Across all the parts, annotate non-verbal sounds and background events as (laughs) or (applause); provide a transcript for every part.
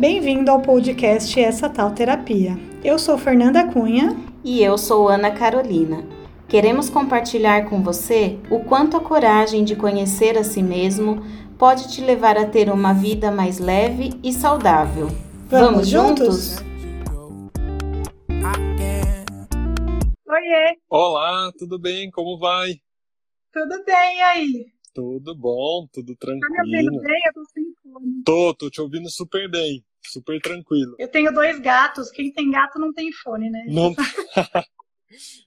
Bem-vindo ao podcast Essa Tal Terapia. Eu sou Fernanda Cunha. E eu sou Ana Carolina. Queremos compartilhar com você o quanto a coragem de conhecer a si mesmo pode te levar a ter uma vida mais leve e saudável. Vamos, Vamos juntos? Oiê! Olá, tudo bem? Como vai? Tudo bem, e aí? Tudo bom, tudo tranquilo. Tá me ouvindo bem? Eu tô sem fone. Tô, tô te ouvindo super bem, super tranquilo. Eu tenho dois gatos, quem tem gato não tem fone, né? Não, (laughs)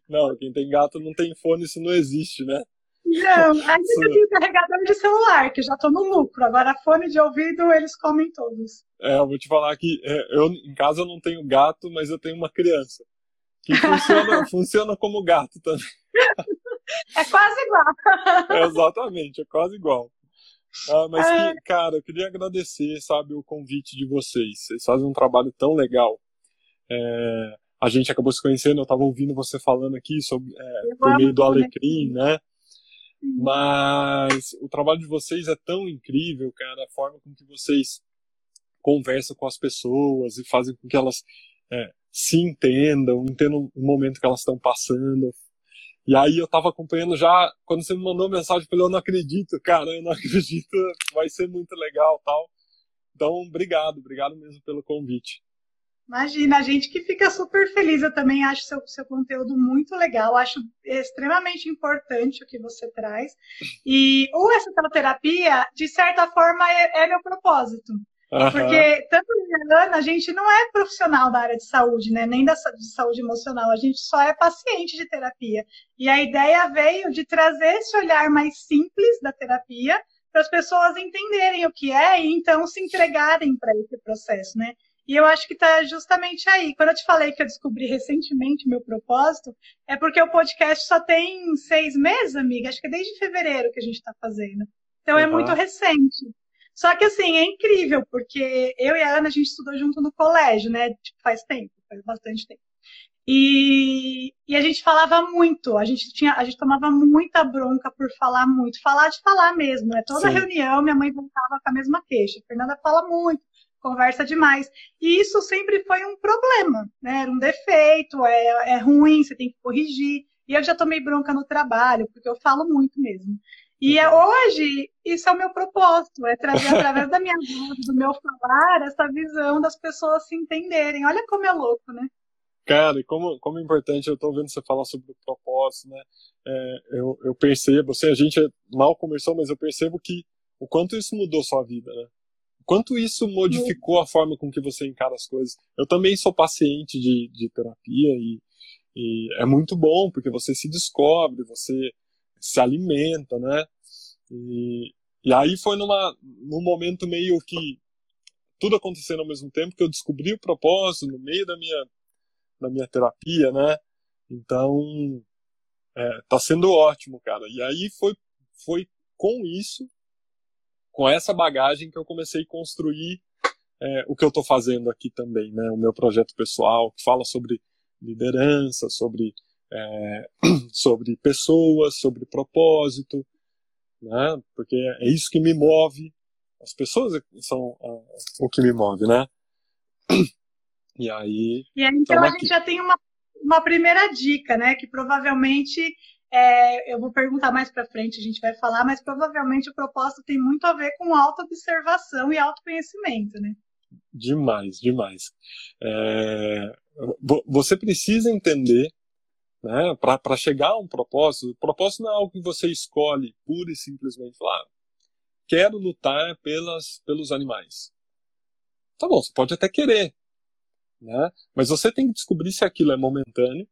não quem tem gato não tem fone, isso não existe, né? Não, (laughs) ainda eu tenho carregador de celular, que já tô no lucro. Agora, fone de ouvido, eles comem todos. É, eu vou te falar que é, eu em casa eu não tenho gato, mas eu tenho uma criança. Que funciona, (laughs) funciona como gato também. É quase igual. É, exatamente, é quase igual. Ah, mas, que, cara, eu queria agradecer, sabe, o convite de vocês. Vocês fazem um trabalho tão legal. É, a gente acabou se conhecendo, eu estava ouvindo você falando aqui sobre, é, por meio do Alecrim, né? Mas o trabalho de vocês é tão incrível, cara, a forma com que vocês conversam com as pessoas e fazem com que elas é, se entendam, entendam o momento que elas estão passando, e aí eu tava acompanhando já, quando você me mandou mensagem, eu falei, eu não acredito, cara, eu não (laughs) acredito, vai ser muito legal tal. Então, obrigado, obrigado mesmo pelo convite. Imagina, a gente que fica super feliz. Eu também acho seu, seu conteúdo muito legal, acho extremamente importante o que você traz. E o essa terapia, de certa forma, é, é meu propósito. Uhum. Porque tanto eu a Ana, a gente não é profissional da área de saúde, né? Nem da de saúde emocional, a gente só é paciente de terapia. E a ideia veio de trazer esse olhar mais simples da terapia para as pessoas entenderem o que é e então se entregarem para esse processo, né? E eu acho que está justamente aí. Quando eu te falei que eu descobri recentemente meu propósito, é porque o podcast só tem seis meses, amiga. Acho que é desde fevereiro que a gente está fazendo. Então uhum. é muito recente. Só que assim, é incrível, porque eu e a Ana a gente estudou junto no colégio, né? Tipo, faz tempo, faz bastante tempo. E, e, a gente falava muito, a gente tinha, a gente tomava muita bronca por falar muito, falar de falar mesmo, né? Toda Sim. reunião minha mãe voltava com a mesma queixa. A Fernanda fala muito, conversa demais. E isso sempre foi um problema, né? Era um defeito, é, é ruim, você tem que corrigir. E eu já tomei bronca no trabalho, porque eu falo muito mesmo. E é, hoje, isso é o meu propósito, é trazer através da minha voz, do meu falar, essa visão das pessoas se entenderem. Olha como é louco, né? Cara, e como, como é importante, eu estou vendo você falar sobre o propósito, né? É, eu, eu percebo, assim, a gente mal conversou, mas eu percebo que o quanto isso mudou sua vida, né? O quanto isso modificou a forma com que você encara as coisas. Eu também sou paciente de, de terapia e, e é muito bom, porque você se descobre, você se alimenta, né? E, e aí foi numa, num momento meio que tudo acontecendo ao mesmo tempo que eu descobri o propósito no meio da minha, da minha terapia, né? Então, é, tá sendo ótimo, cara. E aí foi, foi com isso, com essa bagagem que eu comecei a construir é, o que eu estou fazendo aqui também, né? O meu projeto pessoal, que fala sobre liderança, sobre é, (clears throat) sobre pessoas, sobre propósito, né? Porque é isso que me move. As pessoas são uh, o que me move, né? (clears throat) E aí. E aí, então a gente já tem uma, uma primeira dica, né? Que provavelmente é, eu vou perguntar mais para frente, a gente vai falar, mas provavelmente o propósito tem muito a ver com autoobservação e autoconhecimento, né? Demais, demais. É, você precisa entender né, para chegar a um propósito. O propósito não é algo que você escolhe pura e simplesmente falar, ah, quero lutar pelas, pelos animais. Tá bom, você pode até querer, né? Mas você tem que descobrir se aquilo é momentâneo,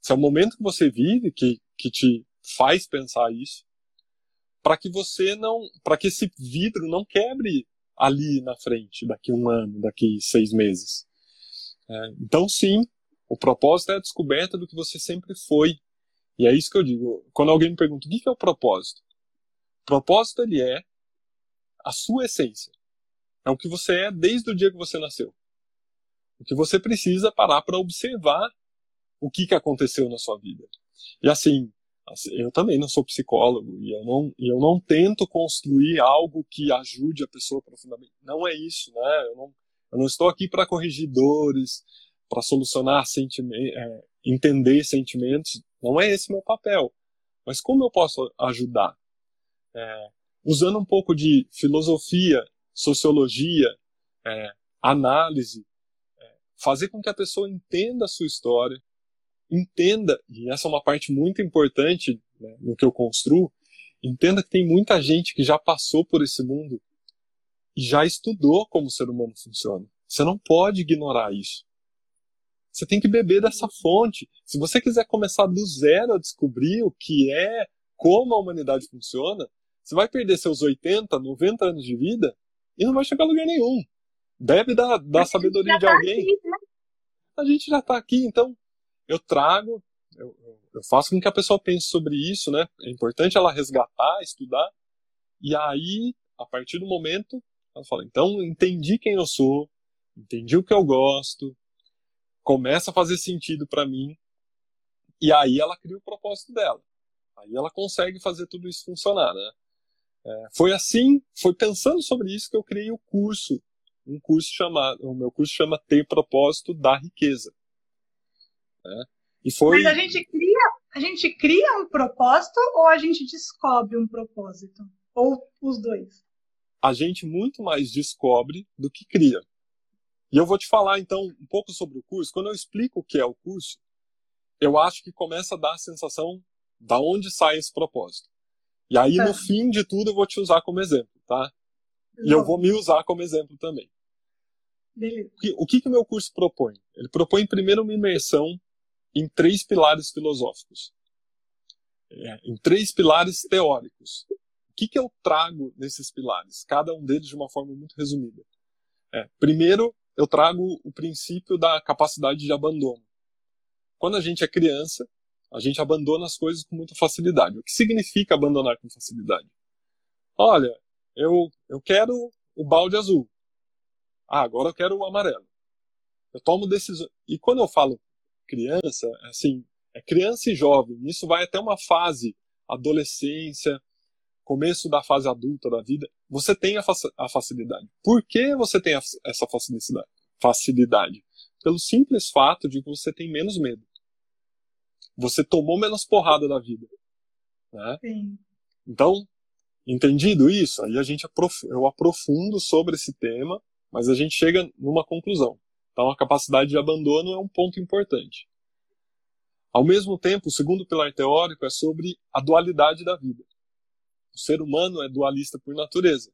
se é o momento que você vive que, que te faz pensar isso, para que você não, para que esse vidro não quebre ali na frente, daqui um ano, daqui seis meses. É, então, sim, o propósito é a descoberta do que você sempre foi. E é isso que eu digo. Quando alguém me pergunta o que é o propósito, o propósito ele é a sua essência. É o que você é desde o dia que você nasceu. O que você precisa parar para observar o que, que aconteceu na sua vida. E assim, assim, eu também não sou psicólogo e eu não, eu não tento construir algo que ajude a pessoa profundamente. Não é isso, né? Eu não, Eu não estou aqui para corrigir dores, para solucionar sentimentos, é, entender sentimentos. Não é esse meu papel. Mas como eu posso ajudar? É, usando um pouco de filosofia, sociologia, é, análise, é, fazer com que a pessoa entenda a sua história, entenda, e essa é uma parte muito importante né, no que eu construo, entenda que tem muita gente que já passou por esse mundo e já estudou como o ser humano funciona. Você não pode ignorar isso. Você tem que beber dessa fonte. Se você quiser começar do zero a descobrir o que é, como a humanidade funciona, você vai perder seus 80, 90 anos de vida e não vai chegar a lugar nenhum. Bebe da, da sabedoria de tá alguém. Aqui, né? A gente já está aqui, então eu trago, eu, eu faço com que a pessoa pense sobre isso, né? É importante ela resgatar, estudar, e aí, a partir do momento, ela fala: então, entendi quem eu sou, entendi o que eu gosto, começa a fazer sentido para mim, e aí ela cria o propósito dela. Aí ela consegue fazer tudo isso funcionar, né? É, foi assim, foi pensando sobre isso que eu criei o curso, um curso chamado, o meu curso chama Ter Propósito da Riqueza. Né? E foi... Mas a gente cria, a gente cria um propósito ou a gente descobre um propósito? Ou os dois? A gente muito mais descobre do que cria. E eu vou te falar então um pouco sobre o curso. Quando eu explico o que é o curso, eu acho que começa a dar a sensação da onde sai esse propósito. E aí no fim de tudo eu vou te usar como exemplo, tá? E eu vou me usar como exemplo também. Beleza. O que, que o meu curso propõe? Ele propõe primeiro uma imersão em três pilares filosóficos, é, em três pilares teóricos. O que, que eu trago nesses pilares? Cada um deles de uma forma muito resumida. É, primeiro, eu trago o princípio da capacidade de abandono. Quando a gente é criança, a gente abandona as coisas com muita facilidade. O que significa abandonar com facilidade? Olha, eu, eu quero o balde azul. Ah, agora eu quero o amarelo. Eu tomo decisões. E quando eu falo criança, assim, é criança e jovem. Isso vai até uma fase, adolescência, começo da fase adulta da vida. Você tem a, a facilidade. Por que você tem essa facilidade? facilidade? Pelo simples fato de que você tem menos medo. Você tomou menos porrada da vida. Né? Sim. Então, entendido isso, aí a gente aprof eu aprofundo sobre esse tema, mas a gente chega numa conclusão. Então, a capacidade de abandono é um ponto importante. Ao mesmo tempo, o segundo pilar teórico é sobre a dualidade da vida. O ser humano é dualista por natureza.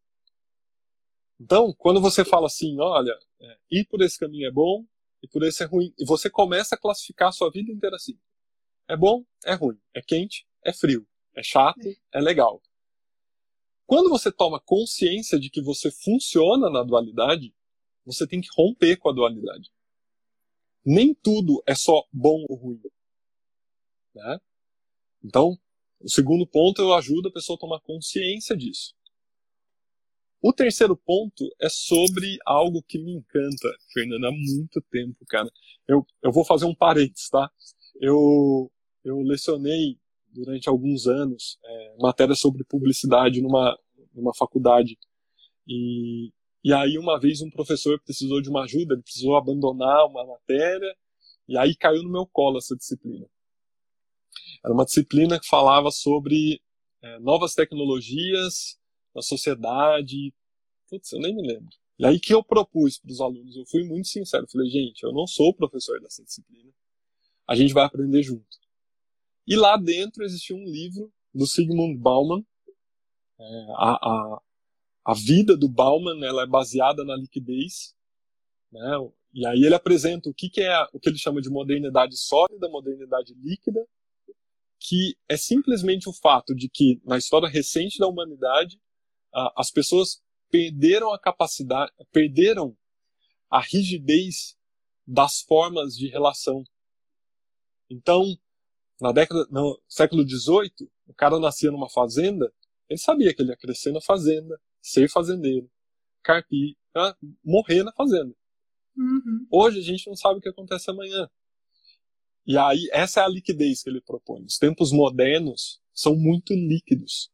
Então, quando você fala assim, olha, é, ir por esse caminho é bom e por esse é ruim, e você começa a classificar a sua vida inteira assim. É bom, é ruim, é quente, é frio, é chato, é legal. Quando você toma consciência de que você funciona na dualidade, você tem que romper com a dualidade. Nem tudo é só bom ou ruim. Né? Então, o segundo ponto eu ajudo a pessoa a tomar consciência disso. O terceiro ponto é sobre algo que me encanta, Fernanda, há muito tempo, cara. Eu, eu vou fazer um parênteses, tá? Eu, eu lecionei durante alguns anos é, matéria sobre publicidade numa, numa faculdade. E e aí, uma vez, um professor precisou de uma ajuda, ele precisou abandonar uma matéria, e aí caiu no meu colo essa disciplina. Era uma disciplina que falava sobre é, novas tecnologias na sociedade. Putz, eu nem me lembro. E aí que eu propus para os alunos, eu fui muito sincero, falei, gente, eu não sou professor dessa disciplina, a gente vai aprender junto. E lá dentro existia um livro do Sigmund Bauman, é, a, a, a vida do Bauman ela é baseada na liquidez, né? E aí ele apresenta o que, que é o que ele chama de modernidade sólida, modernidade líquida, que é simplesmente o fato de que na história recente da humanidade as pessoas perderam a capacidade, perderam a rigidez das formas de relação. Então, na década, no século XVIII, o cara nascia numa fazenda, ele sabia que ele ia crescer na fazenda, ser fazendeiro, carpir, tá? morrer na fazenda. Uhum. Hoje a gente não sabe o que acontece amanhã. E aí, essa é a liquidez que ele propõe. Os tempos modernos são muito líquidos.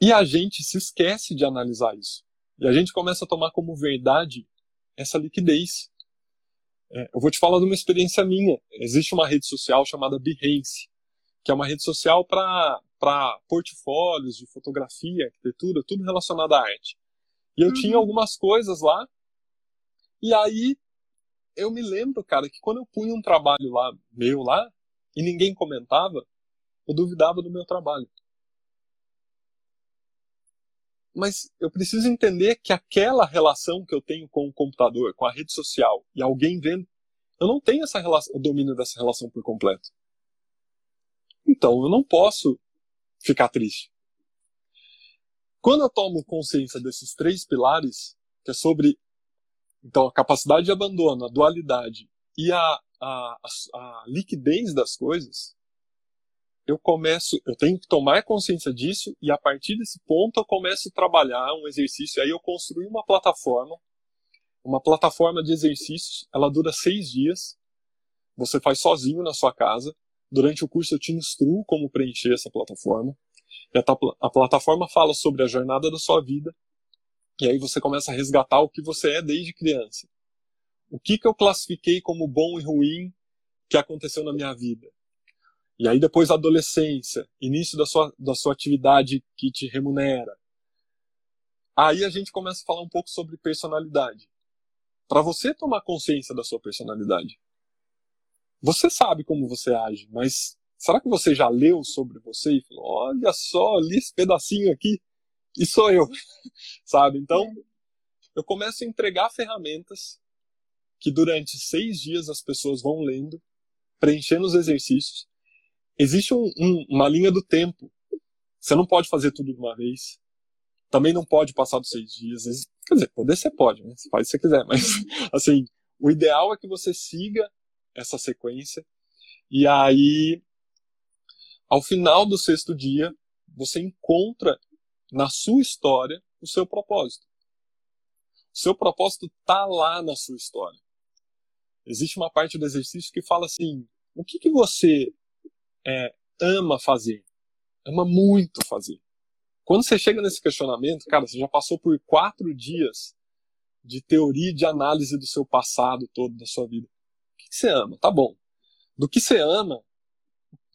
E a gente se esquece de analisar isso. E a gente começa a tomar como verdade essa liquidez. É, eu vou te falar de uma experiência minha. Existe uma rede social chamada Behance, que é uma rede social para portfólios de fotografia, arquitetura, tudo relacionado à arte. E eu uhum. tinha algumas coisas lá, e aí eu me lembro, cara, que quando eu punha um trabalho lá, meu lá, e ninguém comentava, eu duvidava do meu trabalho. Mas eu preciso entender que aquela relação que eu tenho com o computador, com a rede social, e alguém vendo, eu não tenho essa relação, o domínio dessa relação por completo. Então eu não posso ficar triste. Quando eu tomo consciência desses três pilares, que é sobre então a capacidade de abandono, a dualidade e a, a, a, liquidez das coisas, eu começo, eu tenho que tomar consciência disso e a partir desse ponto eu começo a trabalhar um exercício. Aí eu construí uma plataforma, uma plataforma de exercícios. Ela dura seis dias. Você faz sozinho na sua casa. Durante o curso eu te instruo como preencher essa plataforma. A, a plataforma fala sobre a jornada da sua vida. E aí você começa a resgatar o que você é desde criança. O que, que eu classifiquei como bom e ruim que aconteceu na minha vida? E aí depois a adolescência, início da sua, da sua atividade que te remunera. Aí a gente começa a falar um pouco sobre personalidade. Para você tomar consciência da sua personalidade. Você sabe como você age, mas será que você já leu sobre você e falou, olha só, li esse pedacinho aqui e sou eu, (laughs) sabe? Então, eu começo a entregar ferramentas que durante seis dias as pessoas vão lendo, preenchendo os exercícios, existe um, um, uma linha do tempo. Você não pode fazer tudo de uma vez. Também não pode passar dos seis dias. Quer dizer, poder você pode, né? Você faz se você quiser, mas (laughs) (laughs) assim, o ideal é que você siga essa sequência. E aí, ao final do sexto dia, você encontra na sua história o seu propósito. O seu propósito está lá na sua história. Existe uma parte do exercício que fala assim: o que, que você é, ama fazer, ama muito fazer. Quando você chega nesse questionamento, cara, você já passou por quatro dias de teoria e de análise do seu passado todo, da sua vida. O que você ama? Tá bom. Do que você ama,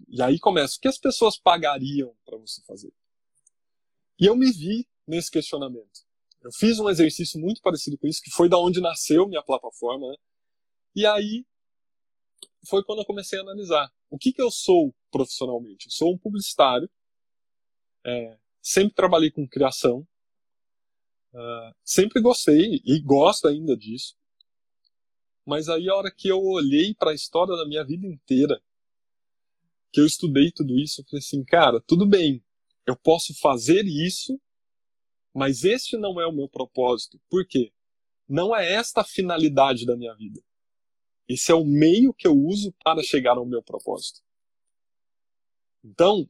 e aí começa, o que as pessoas pagariam para você fazer? E eu me vi nesse questionamento. Eu fiz um exercício muito parecido com isso, que foi da onde nasceu minha plataforma, né? E aí foi quando eu comecei a analisar. O que, que eu sou profissionalmente? Eu sou um publicitário, é, sempre trabalhei com criação, uh, sempre gostei e gosto ainda disso. Mas aí a hora que eu olhei para a história da minha vida inteira, que eu estudei tudo isso, eu falei assim, cara, tudo bem, eu posso fazer isso, mas este não é o meu propósito. Por quê? Não é esta a finalidade da minha vida. Esse é o meio que eu uso para chegar ao meu propósito. Então,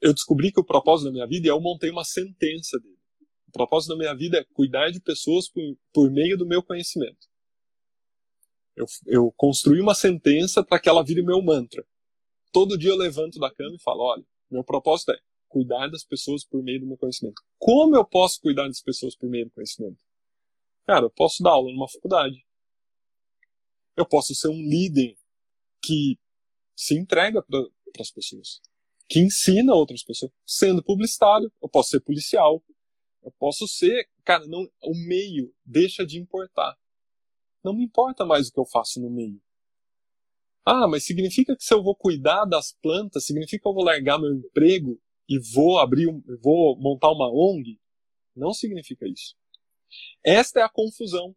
eu descobri que o propósito da minha vida, e eu montei uma sentença dele. O propósito da minha vida é cuidar de pessoas por, por meio do meu conhecimento. Eu, eu construí uma sentença para que ela vire meu mantra. Todo dia eu levanto da cama e falo: olha, meu propósito é cuidar das pessoas por meio do meu conhecimento. Como eu posso cuidar das pessoas por meio do conhecimento? Cara, eu posso dar aula numa faculdade. Eu posso ser um líder que se entrega para as pessoas, que ensina outras pessoas. Sendo publicitário, eu posso ser policial, eu posso ser, cara, não, o meio deixa de importar. Não me importa mais o que eu faço no meio. Ah, mas significa que se eu vou cuidar das plantas, significa que eu vou largar meu emprego e vou abrir, vou montar uma ONG? Não significa isso. Esta é a confusão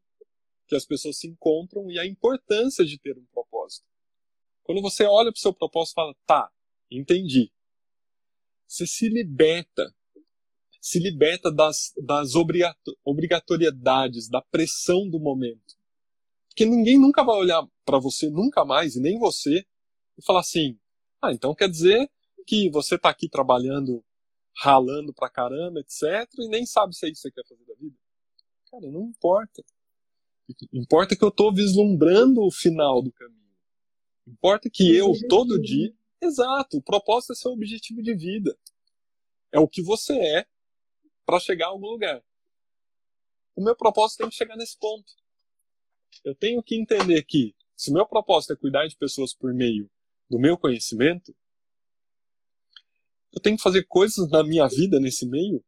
que as pessoas se encontram e a importância de ter um propósito. Quando você olha para o seu propósito e fala, tá, entendi. Você se liberta. Se liberta das, das obrigatoriedades, da pressão do momento. Porque ninguém nunca vai olhar para você, nunca mais, e nem você, e falar assim: ah, então quer dizer que você está aqui trabalhando, ralando pra caramba, etc., e nem sabe se é isso que você quer fazer da vida. Cara, não importa. Importa que eu estou vislumbrando o final do caminho. Importa que eu, todo dia. Exato, o propósito é seu objetivo de vida. É o que você é para chegar a algum lugar. O meu propósito tem que chegar nesse ponto. eu tenho que entender que se meu propósito é cuidar de pessoas por meio do meu conhecimento, eu tenho que fazer coisas na minha vida nesse meio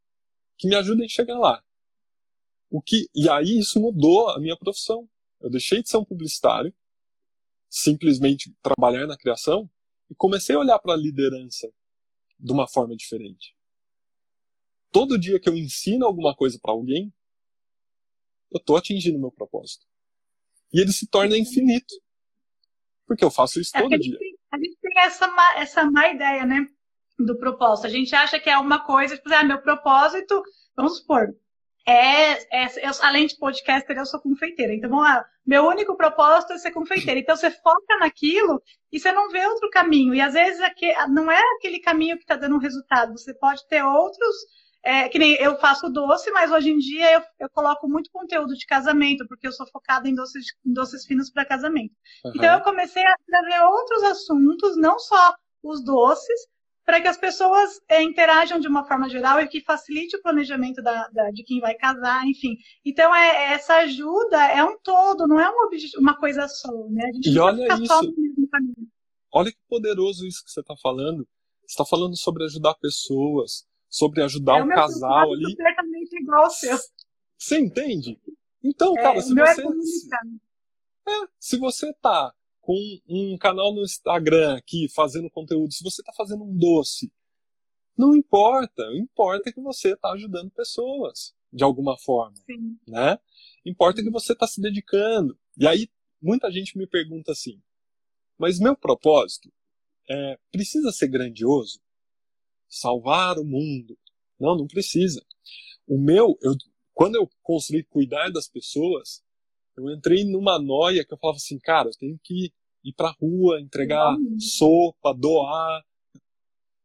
que me ajudem a chegar lá. O que e aí isso mudou a minha profissão. Eu deixei de ser um publicitário, simplesmente trabalhar na criação e comecei a olhar para a liderança de uma forma diferente. Todo dia que eu ensino alguma coisa para alguém, eu estou atingindo o meu propósito. E ele se torna infinito. Porque eu faço isso é todo dia. A gente tem essa má, essa má ideia, né? Do propósito. A gente acha que é uma coisa, tipo, ah, meu propósito, vamos supor, é, é, eu, além de podcaster, eu sou confeiteira. Então, ah, meu único propósito é ser confeiteira. Então, você foca naquilo e você não vê outro caminho. E às vezes aqui, não é aquele caminho que está dando um resultado. Você pode ter outros. É, que nem eu faço doce, mas hoje em dia eu, eu coloco muito conteúdo de casamento, porque eu sou focada em doces, em doces finos para casamento. Uhum. Então, eu comecei a trazer outros assuntos, não só os doces, para que as pessoas é, interajam de uma forma geral e que facilite o planejamento da, da, de quem vai casar, enfim. Então, é, essa ajuda é um todo, não é um objetivo, uma coisa só, né? A gente e olha isso. Olha que poderoso isso que você está falando. Você está falando sobre ajudar pessoas, sobre ajudar é, o casal ali. completamente igual ao seu. Você entende? Então, é, cara, se você. É, é, se você tá com um canal no Instagram aqui fazendo conteúdo, se você está fazendo um doce, não importa. O importa é que você está ajudando pessoas de alguma forma, Sim. né? Importa que você está se dedicando. E aí muita gente me pergunta assim: mas meu propósito é, precisa ser grandioso? Salvar o mundo? Não, não precisa. O meu, eu, quando eu construí cuidar das pessoas, eu entrei numa noia que eu falava assim, cara, eu tenho que ir pra rua, entregar sopa, doar.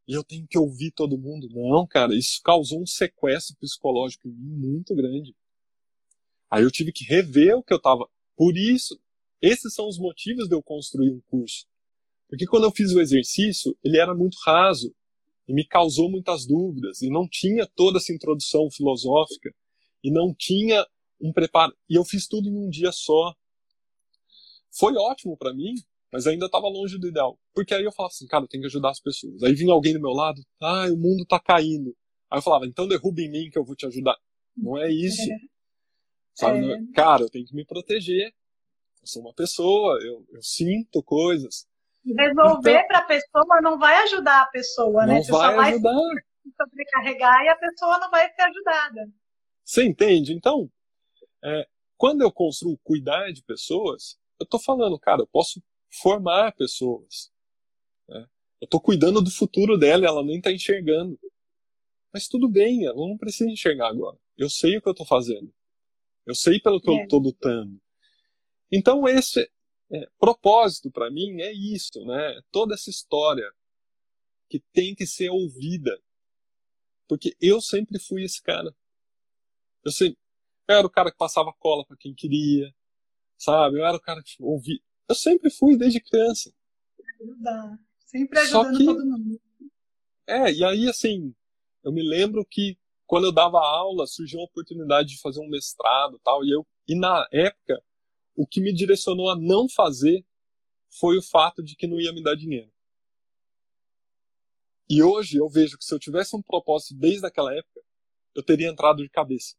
E eu tenho que ouvir todo mundo. Não, cara, isso causou um sequestro psicológico muito grande. Aí eu tive que rever o que eu tava. Por isso, esses são os motivos de eu construir um curso. Porque quando eu fiz o exercício, ele era muito raso e me causou muitas dúvidas e não tinha toda essa introdução filosófica e não tinha um preparo. E eu fiz tudo em um dia só. Foi ótimo para mim, mas ainda estava longe do ideal. Porque aí eu falava assim, cara, eu tenho que ajudar as pessoas. Aí vinha alguém do meu lado, ah, o mundo tá caindo. Aí eu falava, então derruba em mim que eu vou te ajudar. Não é isso. É. Sabe? É. Cara, eu tenho que me proteger. Eu sou uma pessoa, eu, eu sinto coisas. Resolver então, para a pessoa não vai ajudar a pessoa, né? não né? Você vai só vai ajudar. sobrecarregar e a pessoa não vai ser ajudada. Você entende? Então, é, quando eu construo cuidar de pessoas, eu tô falando, cara, eu posso formar pessoas. Né? Eu tô cuidando do futuro dela, ela nem tá enxergando. Mas tudo bem, ela não precisa enxergar agora. Eu sei o que eu tô fazendo. Eu sei pelo que é. eu tô lutando. Então esse é, propósito para mim é isso, né? Toda essa história que tem que ser ouvida. Porque eu sempre fui esse cara. Eu sempre eu era o cara que passava cola para quem queria, sabe? Eu era o cara que ouvia. Eu sempre fui desde criança. Ajudar. Sempre ajudando que, todo mundo. É, e aí assim, eu me lembro que quando eu dava aula, surgiu a oportunidade de fazer um mestrado tal, e eu e na época o que me direcionou a não fazer foi o fato de que não ia me dar dinheiro. E hoje eu vejo que se eu tivesse um propósito desde aquela época, eu teria entrado de cabeça.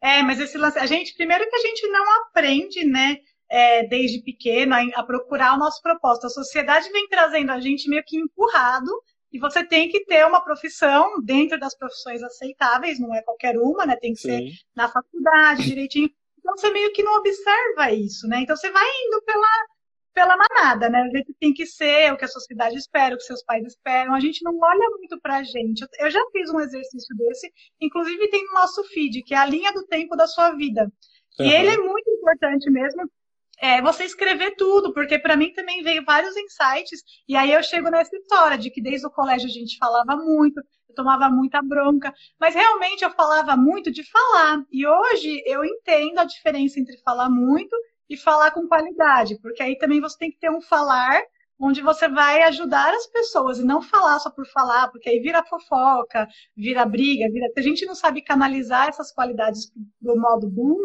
É, mas esse lance, a gente, primeiro que a gente não aprende, né, é, desde pequeno a, a, procurar o nosso propósito. A sociedade vem trazendo a gente meio que empurrado e você tem que ter uma profissão dentro das profissões aceitáveis, não é qualquer uma, né? Tem que Sim. ser na faculdade, direitinho. Então você meio que não observa isso, né? Então você vai indo pela pela manada, né? A gente tem que ser o que a sociedade espera, o que seus pais esperam. A gente não olha muito pra gente. Eu já fiz um exercício desse, inclusive tem no nosso feed, que é a linha do tempo da sua vida. Uhum. E ele é muito importante mesmo. É, você escrever tudo, porque para mim também veio vários insights, e aí eu chego nessa história de que desde o colégio a gente falava muito, eu tomava muita bronca, mas realmente eu falava muito de falar, e hoje eu entendo a diferença entre falar muito e falar com qualidade, porque aí também você tem que ter um falar onde você vai ajudar as pessoas e não falar só por falar, porque aí vira fofoca, vira briga, vira. Se a gente não sabe canalizar essas qualidades do modo bom,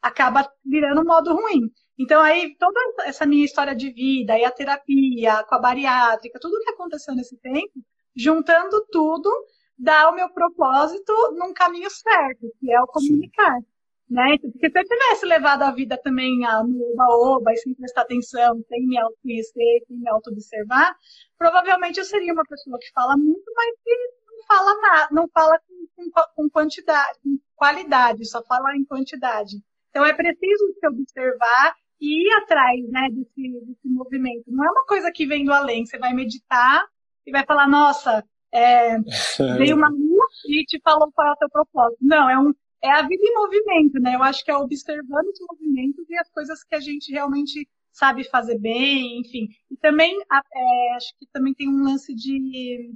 acaba virando modo ruim. Então, aí, toda essa minha história de vida, e a terapia, com a bariátrica, tudo que aconteceu nesse tempo, juntando tudo, dá o meu propósito num caminho certo, que é o comunicar. Sim. Né? Porque se eu tivesse levado a vida também a oba-oba e sem prestar atenção, sem me autoconhecer, sem me auto-observar, provavelmente eu seria uma pessoa que fala muito, mas que não fala nada, não fala com, com, com quantidade, com qualidade, só fala em quantidade. Então é preciso se observar e ir atrás né, desse, desse movimento. Não é uma coisa que vem do além, você vai meditar e vai falar, nossa, é, (laughs) veio uma lua e te falou qual é o teu propósito. Não, é um, é a vida em movimento, né? Eu acho que é observando os movimentos e as coisas que a gente realmente sabe fazer bem, enfim. E também, é, acho que também tem um lance de,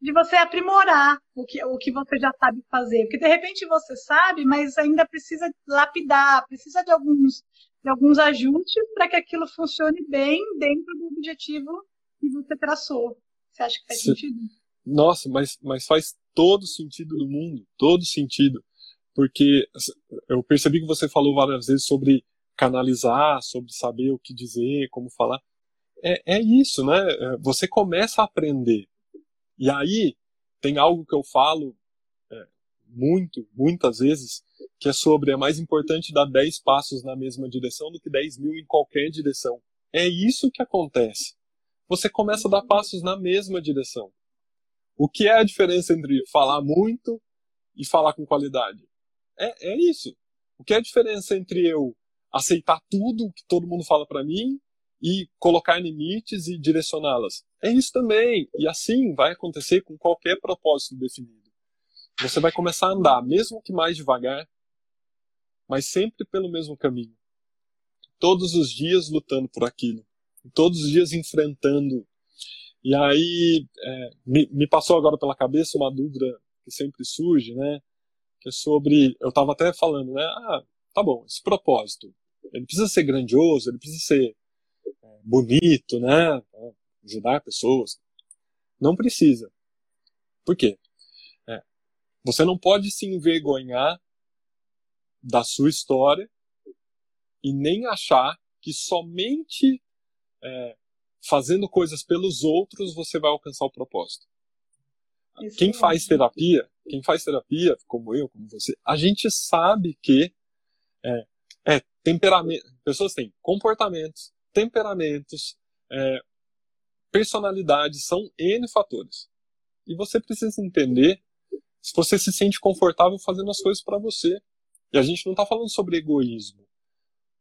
de você aprimorar o que, o que você já sabe fazer. Porque de repente você sabe, mas ainda precisa lapidar, precisa de alguns, de alguns ajustes para que aquilo funcione bem dentro do objetivo que você traçou. Você acha que faz Sim. sentido? Nossa, mas, mas faz todo sentido do mundo, todo sentido porque eu percebi que você falou várias vezes sobre canalizar, sobre saber o que dizer, como falar. É, é isso, né? É, você começa a aprender. E aí tem algo que eu falo é, muito, muitas vezes, que é sobre é mais importante dar 10 passos na mesma direção do que 10 mil em qualquer direção. É isso que acontece. Você começa a dar passos na mesma direção. O que é a diferença entre falar muito e falar com qualidade? É, é isso. O que é a diferença entre eu aceitar tudo que todo mundo fala para mim e colocar limites e direcioná-las? É isso também. E assim vai acontecer com qualquer propósito definido. Você vai começar a andar, mesmo que mais devagar, mas sempre pelo mesmo caminho. Todos os dias lutando por aquilo. Todos os dias enfrentando. E aí, é, me, me passou agora pela cabeça uma dúvida que sempre surge, né? É sobre. Eu estava até falando, né? Ah, tá bom, esse propósito. Ele precisa ser grandioso, ele precisa ser é, bonito, né? Ajudar pessoas. Não precisa. Por quê? É, você não pode se envergonhar da sua história e nem achar que somente é, fazendo coisas pelos outros você vai alcançar o propósito. Quem faz terapia, quem faz terapia, como eu, como você, a gente sabe que é, é temperamento, pessoas têm comportamentos, temperamentos, é, personalidades, são N fatores. E você precisa entender se você se sente confortável fazendo as coisas para você. E a gente não está falando sobre egoísmo.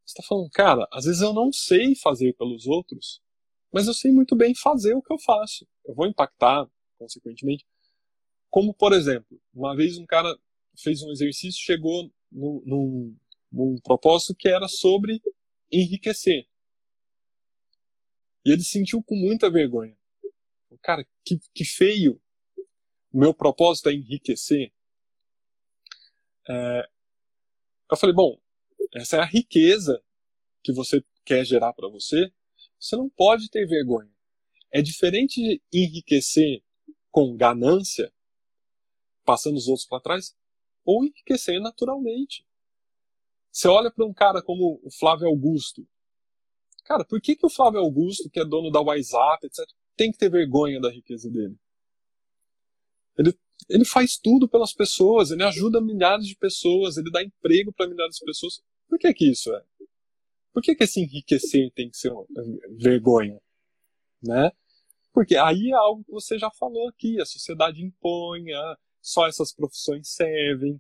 Você está falando, cara, às vezes eu não sei fazer pelos outros, mas eu sei muito bem fazer o que eu faço. Eu vou impactar, consequentemente, como, por exemplo, uma vez um cara fez um exercício, chegou num, num, num propósito que era sobre enriquecer. E ele sentiu com muita vergonha. Cara, que, que feio. O meu propósito é enriquecer. É, eu falei, bom, essa é a riqueza que você quer gerar para você. Você não pode ter vergonha. É diferente de enriquecer com ganância passando os outros para trás, ou enriquecer naturalmente. Você olha para um cara como o Flávio Augusto. Cara, por que, que o Flávio Augusto, que é dono da WhatsApp, etc., tem que ter vergonha da riqueza dele? Ele, ele faz tudo pelas pessoas, ele ajuda milhares de pessoas, ele dá emprego para milhares de pessoas. Por que que isso é? Por que que esse enriquecer tem que ser uma vergonha? Né? Porque aí é algo que você já falou aqui, a sociedade impõe, a, só essas profissões servem,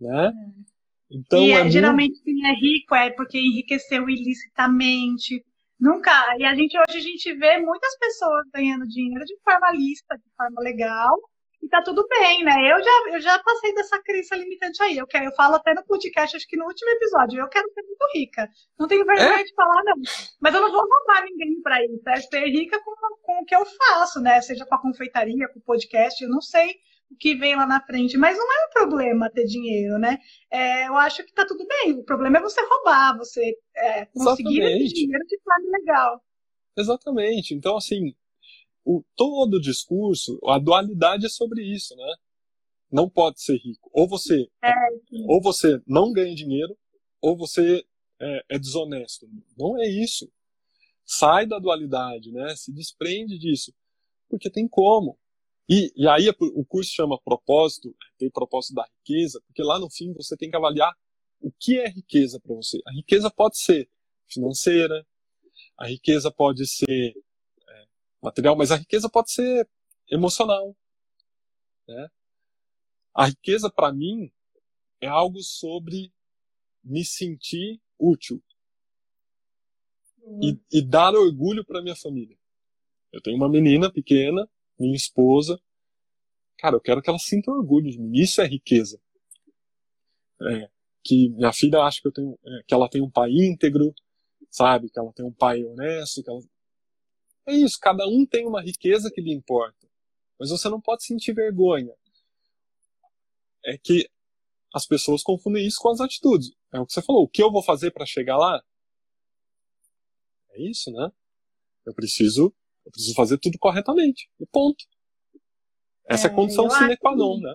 né? É. Então, e é, é geralmente quem é rico é porque enriqueceu ilicitamente. Nunca. E a gente hoje a gente vê muitas pessoas ganhando dinheiro de forma lícita, de forma legal, e tá tudo bem, né? Eu já, eu já passei dessa crença limitante aí. Eu, quero, eu falo até no podcast, acho que no último episódio, eu quero ser muito rica. Não tenho vergonha é? de falar, não. Mas eu não vou roubar ninguém pra isso. É ser rica com, com o que eu faço, né? Seja com a confeitaria, com o podcast, eu não sei o que vem lá na frente. Mas não é um problema ter dinheiro, né? É, eu acho que tá tudo bem. O problema é você roubar, você é, conseguir esse dinheiro de forma legal. Exatamente. Então, assim, o, todo o discurso, a dualidade é sobre isso, né? Não pode ser rico. Ou você, é, ou você não ganha dinheiro, ou você é, é desonesto. Não é isso. Sai da dualidade, né? Se desprende disso. Porque tem como. E, e aí o curso chama propósito, tem propósito da riqueza, porque lá no fim você tem que avaliar o que é riqueza para você. A riqueza pode ser financeira, a riqueza pode ser é, material, mas a riqueza pode ser emocional. Né? A riqueza, para mim, é algo sobre me sentir útil uhum. e, e dar orgulho para minha família. Eu tenho uma menina pequena, minha esposa. Cara, eu quero que ela sinta orgulho de mim. Isso é riqueza. É, que minha filha acha que, eu tenho, é, que ela tem um pai íntegro, sabe? Que ela tem um pai honesto. Que ela... É isso, cada um tem uma riqueza que lhe importa. Mas você não pode sentir vergonha. É que as pessoas confundem isso com as atitudes. É o que você falou. O que eu vou fazer para chegar lá? É isso, né? Eu preciso, eu preciso fazer tudo corretamente. E ponto. Essa é, é a condição sine qua non, né?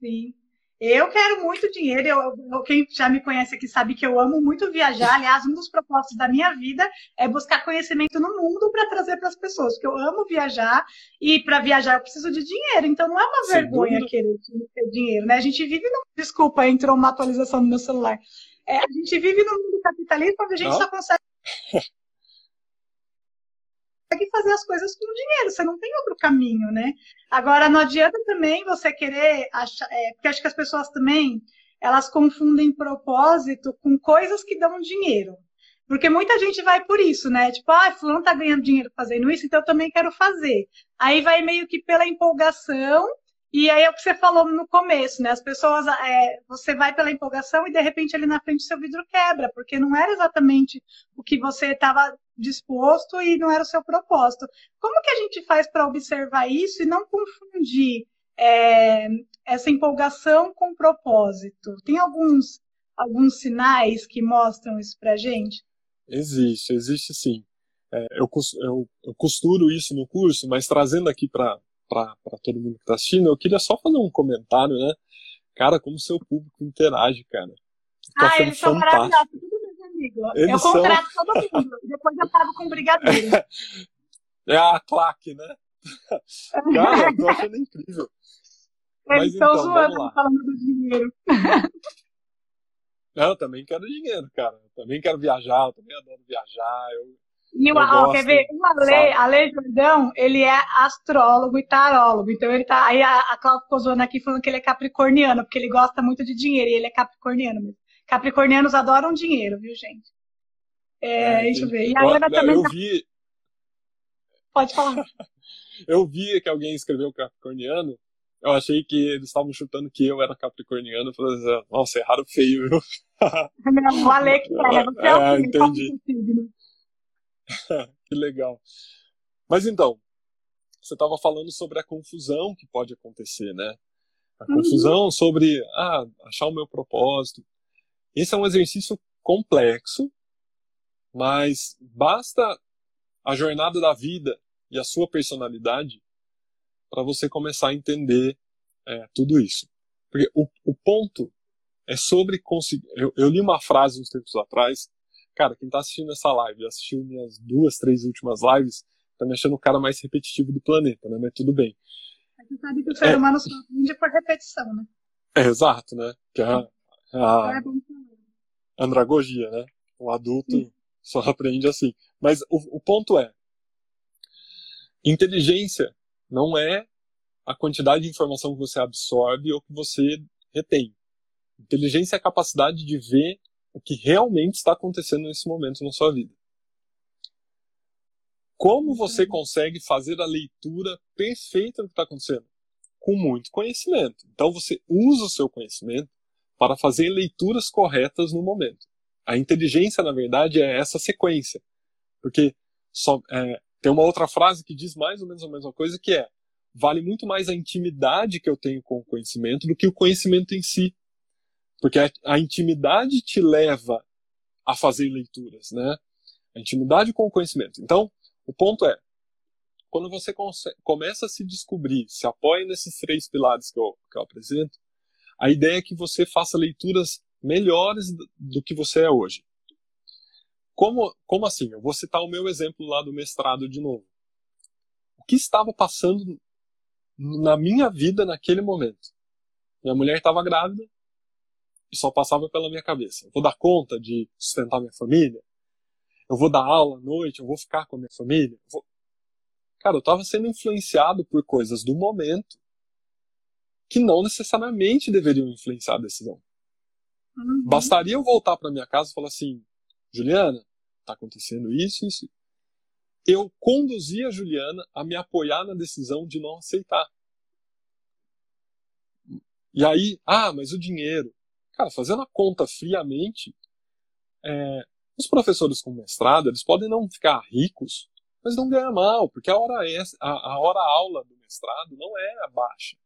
Sim. Eu quero muito dinheiro. Eu, quem já me conhece aqui sabe que eu amo muito viajar. Aliás, um dos propósitos da minha vida é buscar conhecimento no mundo para trazer para as pessoas. Porque eu amo viajar e para viajar eu preciso de dinheiro. Então não é uma Sem vergonha dúvida. querer ter dinheiro, né? A gente vive no. Desculpa, entrou uma atualização no meu celular. É, a gente vive no mundo capitalista onde a gente não? só consegue (laughs) consegue fazer as coisas com dinheiro, você não tem outro caminho, né? Agora, não adianta também você querer achar, é, porque acho que as pessoas também, elas confundem propósito com coisas que dão dinheiro. Porque muita gente vai por isso, né? Tipo, ah, fulano tá ganhando dinheiro fazendo isso, então eu também quero fazer. Aí vai meio que pela empolgação, e aí é o que você falou no começo, né? As pessoas, é, você vai pela empolgação e de repente ali na frente seu vidro quebra, porque não era exatamente o que você estava disposto e não era o seu propósito. Como que a gente faz para observar isso e não confundir é, essa empolgação com propósito? Tem alguns, alguns sinais que mostram isso para a gente? Existe, existe sim. É, eu, eu, eu costuro isso no curso, mas trazendo aqui para todo mundo que está assistindo, eu queria só fazer um comentário, né? Cara, como seu público interage, cara. Tô ah, eles são maravilhosos amigo. Eles eu contrato são... todo mundo. Depois eu pago com brigadeiro. (laughs) É a claque, né? (laughs) Cara, eu tô achando incrível. Eles estão então, zoando falando do dinheiro. Eu também quero dinheiro, cara. Eu também quero viajar, eu também adoro viajar. Eu, e o, ó, quer ver? O Ale, Ale Jordão, ele é astrólogo e tarólogo. Então ele tá. Aí a, a Cláudia ficou zoando aqui falando que ele é capricorniano, porque ele gosta muito de dinheiro, e ele é capricorniano mesmo. Capricornianos adoram dinheiro, viu, gente? É, é deixa eu ver. E a Ana também. Eu tá... vi. Pode falar. (laughs) eu vi que alguém escreveu capricorniano. Eu achei que eles estavam chutando que eu era capricorniano. Eu falei, assim, nossa, erraram feio, viu? (laughs) (laughs) Não, o Ale que é, você é, é entendi. que legal. Mas então, você estava falando sobre a confusão que pode acontecer, né? A uhum. confusão uhum. sobre ah, achar o meu propósito. Esse é um exercício complexo, mas basta a jornada da vida e a sua personalidade para você começar a entender é, tudo isso. Porque o, o ponto é sobre conseguir. Eu, eu, li uma frase uns tempos atrás. Cara, quem está assistindo essa live, assistiu minhas duas, três últimas lives, tá me achando o cara mais repetitivo do planeta, né? Mas tudo bem. Você sabe que o ser é, humano só aprende por repetição, né? É, exato, né? Que a, a, é andragogia, né? O adulto Sim. só aprende assim. Mas o, o ponto é, inteligência não é a quantidade de informação que você absorve ou que você retém. Inteligência é a capacidade de ver o que realmente está acontecendo nesse momento na sua vida. Como você uhum. consegue fazer a leitura perfeita do que está acontecendo? Com muito conhecimento. Então você usa o seu conhecimento para fazer leituras corretas no momento. A inteligência, na verdade, é essa sequência. Porque só, é, tem uma outra frase que diz mais ou menos a mesma coisa, que é vale muito mais a intimidade que eu tenho com o conhecimento do que o conhecimento em si. Porque a, a intimidade te leva a fazer leituras, né? A intimidade com o conhecimento. Então, o ponto é, quando você começa a se descobrir, se apoia nesses três pilares que eu, que eu apresento, a ideia é que você faça leituras melhores do que você é hoje. Como, como assim? Eu vou citar o meu exemplo lá do mestrado de novo. O que estava passando na minha vida naquele momento? Minha mulher estava grávida e só passava pela minha cabeça. Eu vou dar conta de sustentar minha família? Eu vou dar aula à noite? Eu vou ficar com a minha família? Vou... Cara, eu estava sendo influenciado por coisas do momento que não necessariamente deveriam influenciar a decisão. Uhum. Bastaria eu voltar para minha casa e falar assim, Juliana, tá acontecendo isso, isso. Eu conduzi a Juliana a me apoiar na decisão de não aceitar. E aí, ah, mas o dinheiro. Cara, fazendo a conta friamente, é, os professores com mestrado, eles podem não ficar ricos, mas não ganhar mal, porque a hora, é, a, a hora aula do mestrado não é baixa.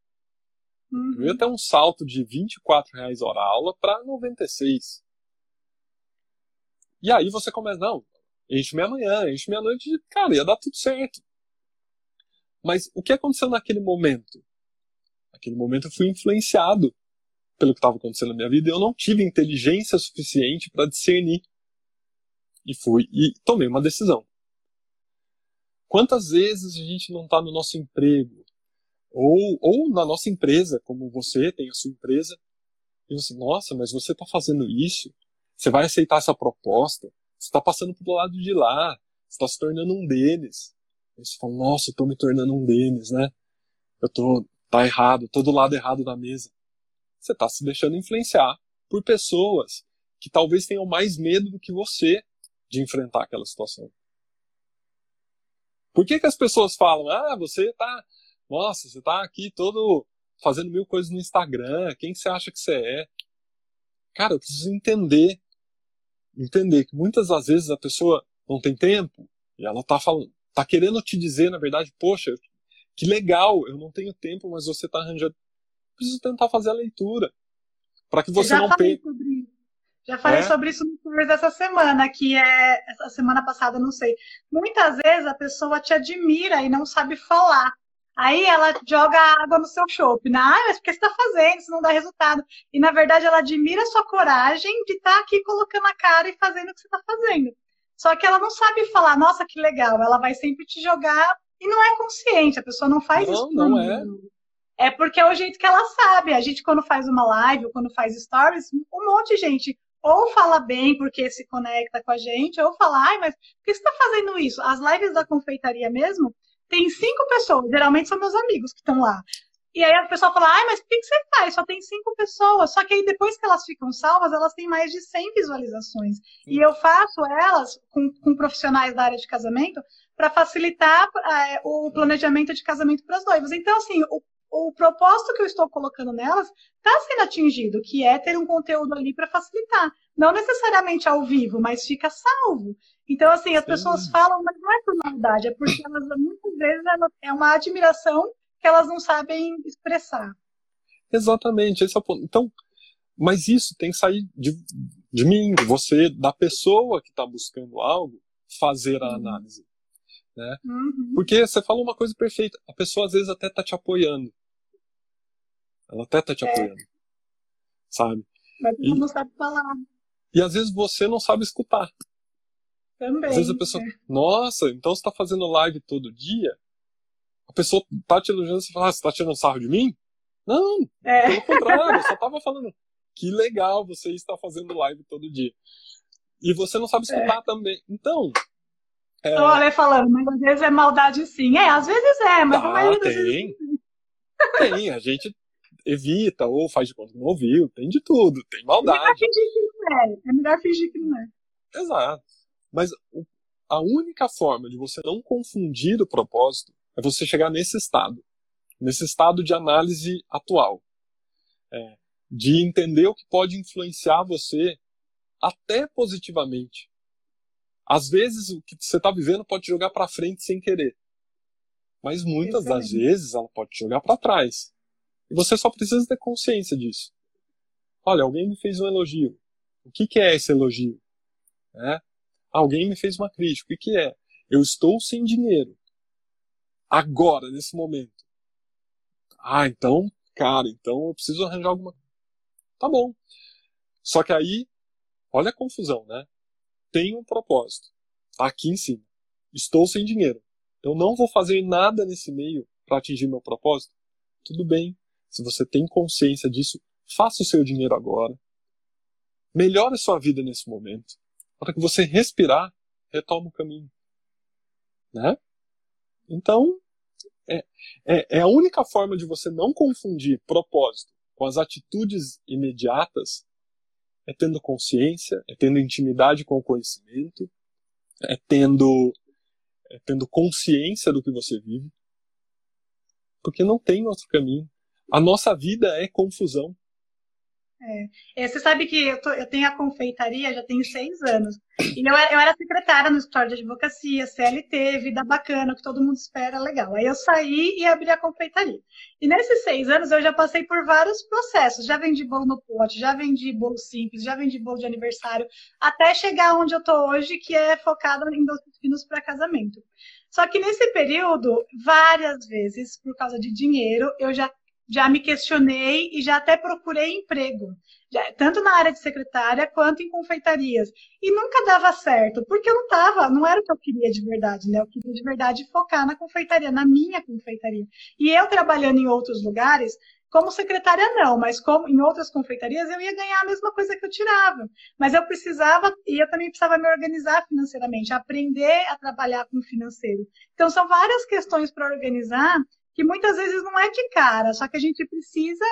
Uhum. Eu ia ter um salto de 24 reais hora aula para 96. E aí você começa, não, enche minha manhã, enche minha noite, cara, ia dar tudo certo. Mas o que aconteceu naquele momento? Naquele momento eu fui influenciado pelo que estava acontecendo na minha vida e eu não tive inteligência suficiente para discernir. E fui e tomei uma decisão. Quantas vezes a gente não está no nosso emprego, ou, ou na nossa empresa, como você tem a sua empresa, e você, nossa, mas você está fazendo isso? Você vai aceitar essa proposta? Você está passando pro lado de lá, você está se tornando um deles. Aí você fala, nossa, eu estou me tornando um deles, né? Eu tô, tá errado, tô do lado errado da mesa. Você está se deixando influenciar por pessoas que talvez tenham mais medo do que você de enfrentar aquela situação. Por que, que as pessoas falam, ah, você tá nossa, você tá aqui todo fazendo mil coisas no Instagram. Quem você acha que você é? Cara, eu preciso entender. Entender que muitas das vezes a pessoa não tem tempo e ela tá falando, tá querendo te dizer, na verdade, poxa, que legal, eu não tenho tempo, mas você tá arranjando. Preciso tentar fazer a leitura. para que você não perca. Já falei é? sobre isso no curso dessa semana, que é essa semana passada, não sei. Muitas vezes a pessoa te admira e não sabe falar. Aí ela joga água no seu chope. Ah, mas por que você está fazendo? Isso não dá resultado. E na verdade ela admira a sua coragem de estar tá aqui colocando a cara e fazendo o que você está fazendo. Só que ela não sabe falar, nossa, que legal. Ela vai sempre te jogar e não é consciente. A pessoa não faz não, isso. Não, não é. É porque é o jeito que ela sabe. A gente, quando faz uma live ou quando faz stories, um monte de gente ou fala bem porque se conecta com a gente, ou fala, ai, mas por que você está fazendo isso? As lives da confeitaria mesmo, tem cinco pessoas, geralmente são meus amigos que estão lá. E aí a pessoa fala, ai, mas o que, você faz? Só tem cinco pessoas. Só que aí depois que elas ficam salvas, elas têm mais de 100 visualizações. E eu faço elas com, com profissionais da área de casamento para facilitar é, o planejamento de casamento para as noivas. Então, assim, o, o propósito que eu estou colocando nelas está sendo atingido, que é ter um conteúdo ali para facilitar. Não necessariamente ao vivo, mas fica salvo. Então, assim, as Sim. pessoas falam, mas não é por maldade, é porque elas, muitas vezes, é uma admiração que elas não sabem expressar. Exatamente, esse é o ponto. Então, mas isso tem que sair de, de mim, de você, da pessoa que está buscando algo, fazer a uhum. análise. Né? Uhum. Porque você falou uma coisa perfeita, a pessoa às vezes até está te apoiando. Ela até está te é. apoiando. Sabe? Mas e, não sabe falar. E às vezes você não sabe escutar. Também. Às vezes a pessoa, é. nossa, então você tá fazendo live todo dia? A pessoa tá te elogiando e você fala, ah, você tá tirando sarro de mim? Não, é. pelo contrário, eu só tava falando, que legal você está fazendo live todo dia. E você não sabe escutar é. também. Então. É... Olha, falando, mas às vezes é maldade sim. É, às vezes é, mas ah, maioria tem. Vezes... Tem, a gente evita ou faz de conta que não ouviu, tem de tudo, tem maldade. É melhor fingir que não é, é melhor fingir que não é. Exato. Mas a única forma de você não confundir o propósito é você chegar nesse estado, nesse estado de análise atual, é, de entender o que pode influenciar você até positivamente. Às vezes o que você está vivendo pode te jogar para frente sem querer, mas muitas das vezes ela pode te jogar para trás. E você só precisa ter consciência disso. Olha, alguém me fez um elogio. O que, que é esse elogio? É? Alguém me fez uma crítica. O que é? Eu estou sem dinheiro. Agora, nesse momento. Ah, então, cara, então eu preciso arranjar alguma. Tá bom. Só que aí, olha a confusão, né? Tem um propósito. Tá aqui em cima. Estou sem dinheiro. Eu não vou fazer nada nesse meio para atingir meu propósito. Tudo bem. Se você tem consciência disso, faça o seu dinheiro agora. Melhore sua vida nesse momento. Para que você respirar, retoma o caminho. Né? Então, é, é, é a única forma de você não confundir propósito com as atitudes imediatas é tendo consciência, é tendo intimidade com o conhecimento, é tendo, é tendo consciência do que você vive. Porque não tem outro caminho. A nossa vida é confusão. É. É, você sabe que eu, tô, eu, tenho a confeitaria já tenho seis anos. E eu, eu, era secretária no escritório de advocacia, CLT, vida bacana, que todo mundo espera, legal. Aí eu saí e abri a confeitaria. E nesses seis anos eu já passei por vários processos. Já vendi bolo no pote, já vendi bolo simples, já vendi bolo de aniversário, até chegar onde eu tô hoje, que é focada em doces finos para casamento. Só que nesse período, várias vezes, por causa de dinheiro, eu já já me questionei e já até procurei emprego, já, tanto na área de secretária quanto em confeitarias. E nunca dava certo, porque eu não estava, não era o que eu queria de verdade, né? Eu queria de verdade focar na confeitaria, na minha confeitaria. E eu trabalhando em outros lugares, como secretária não, mas como em outras confeitarias eu ia ganhar a mesma coisa que eu tirava. Mas eu precisava, e eu também precisava me organizar financeiramente, aprender a trabalhar com o financeiro. Então são várias questões para organizar que muitas vezes não é de cara, só que a gente precisa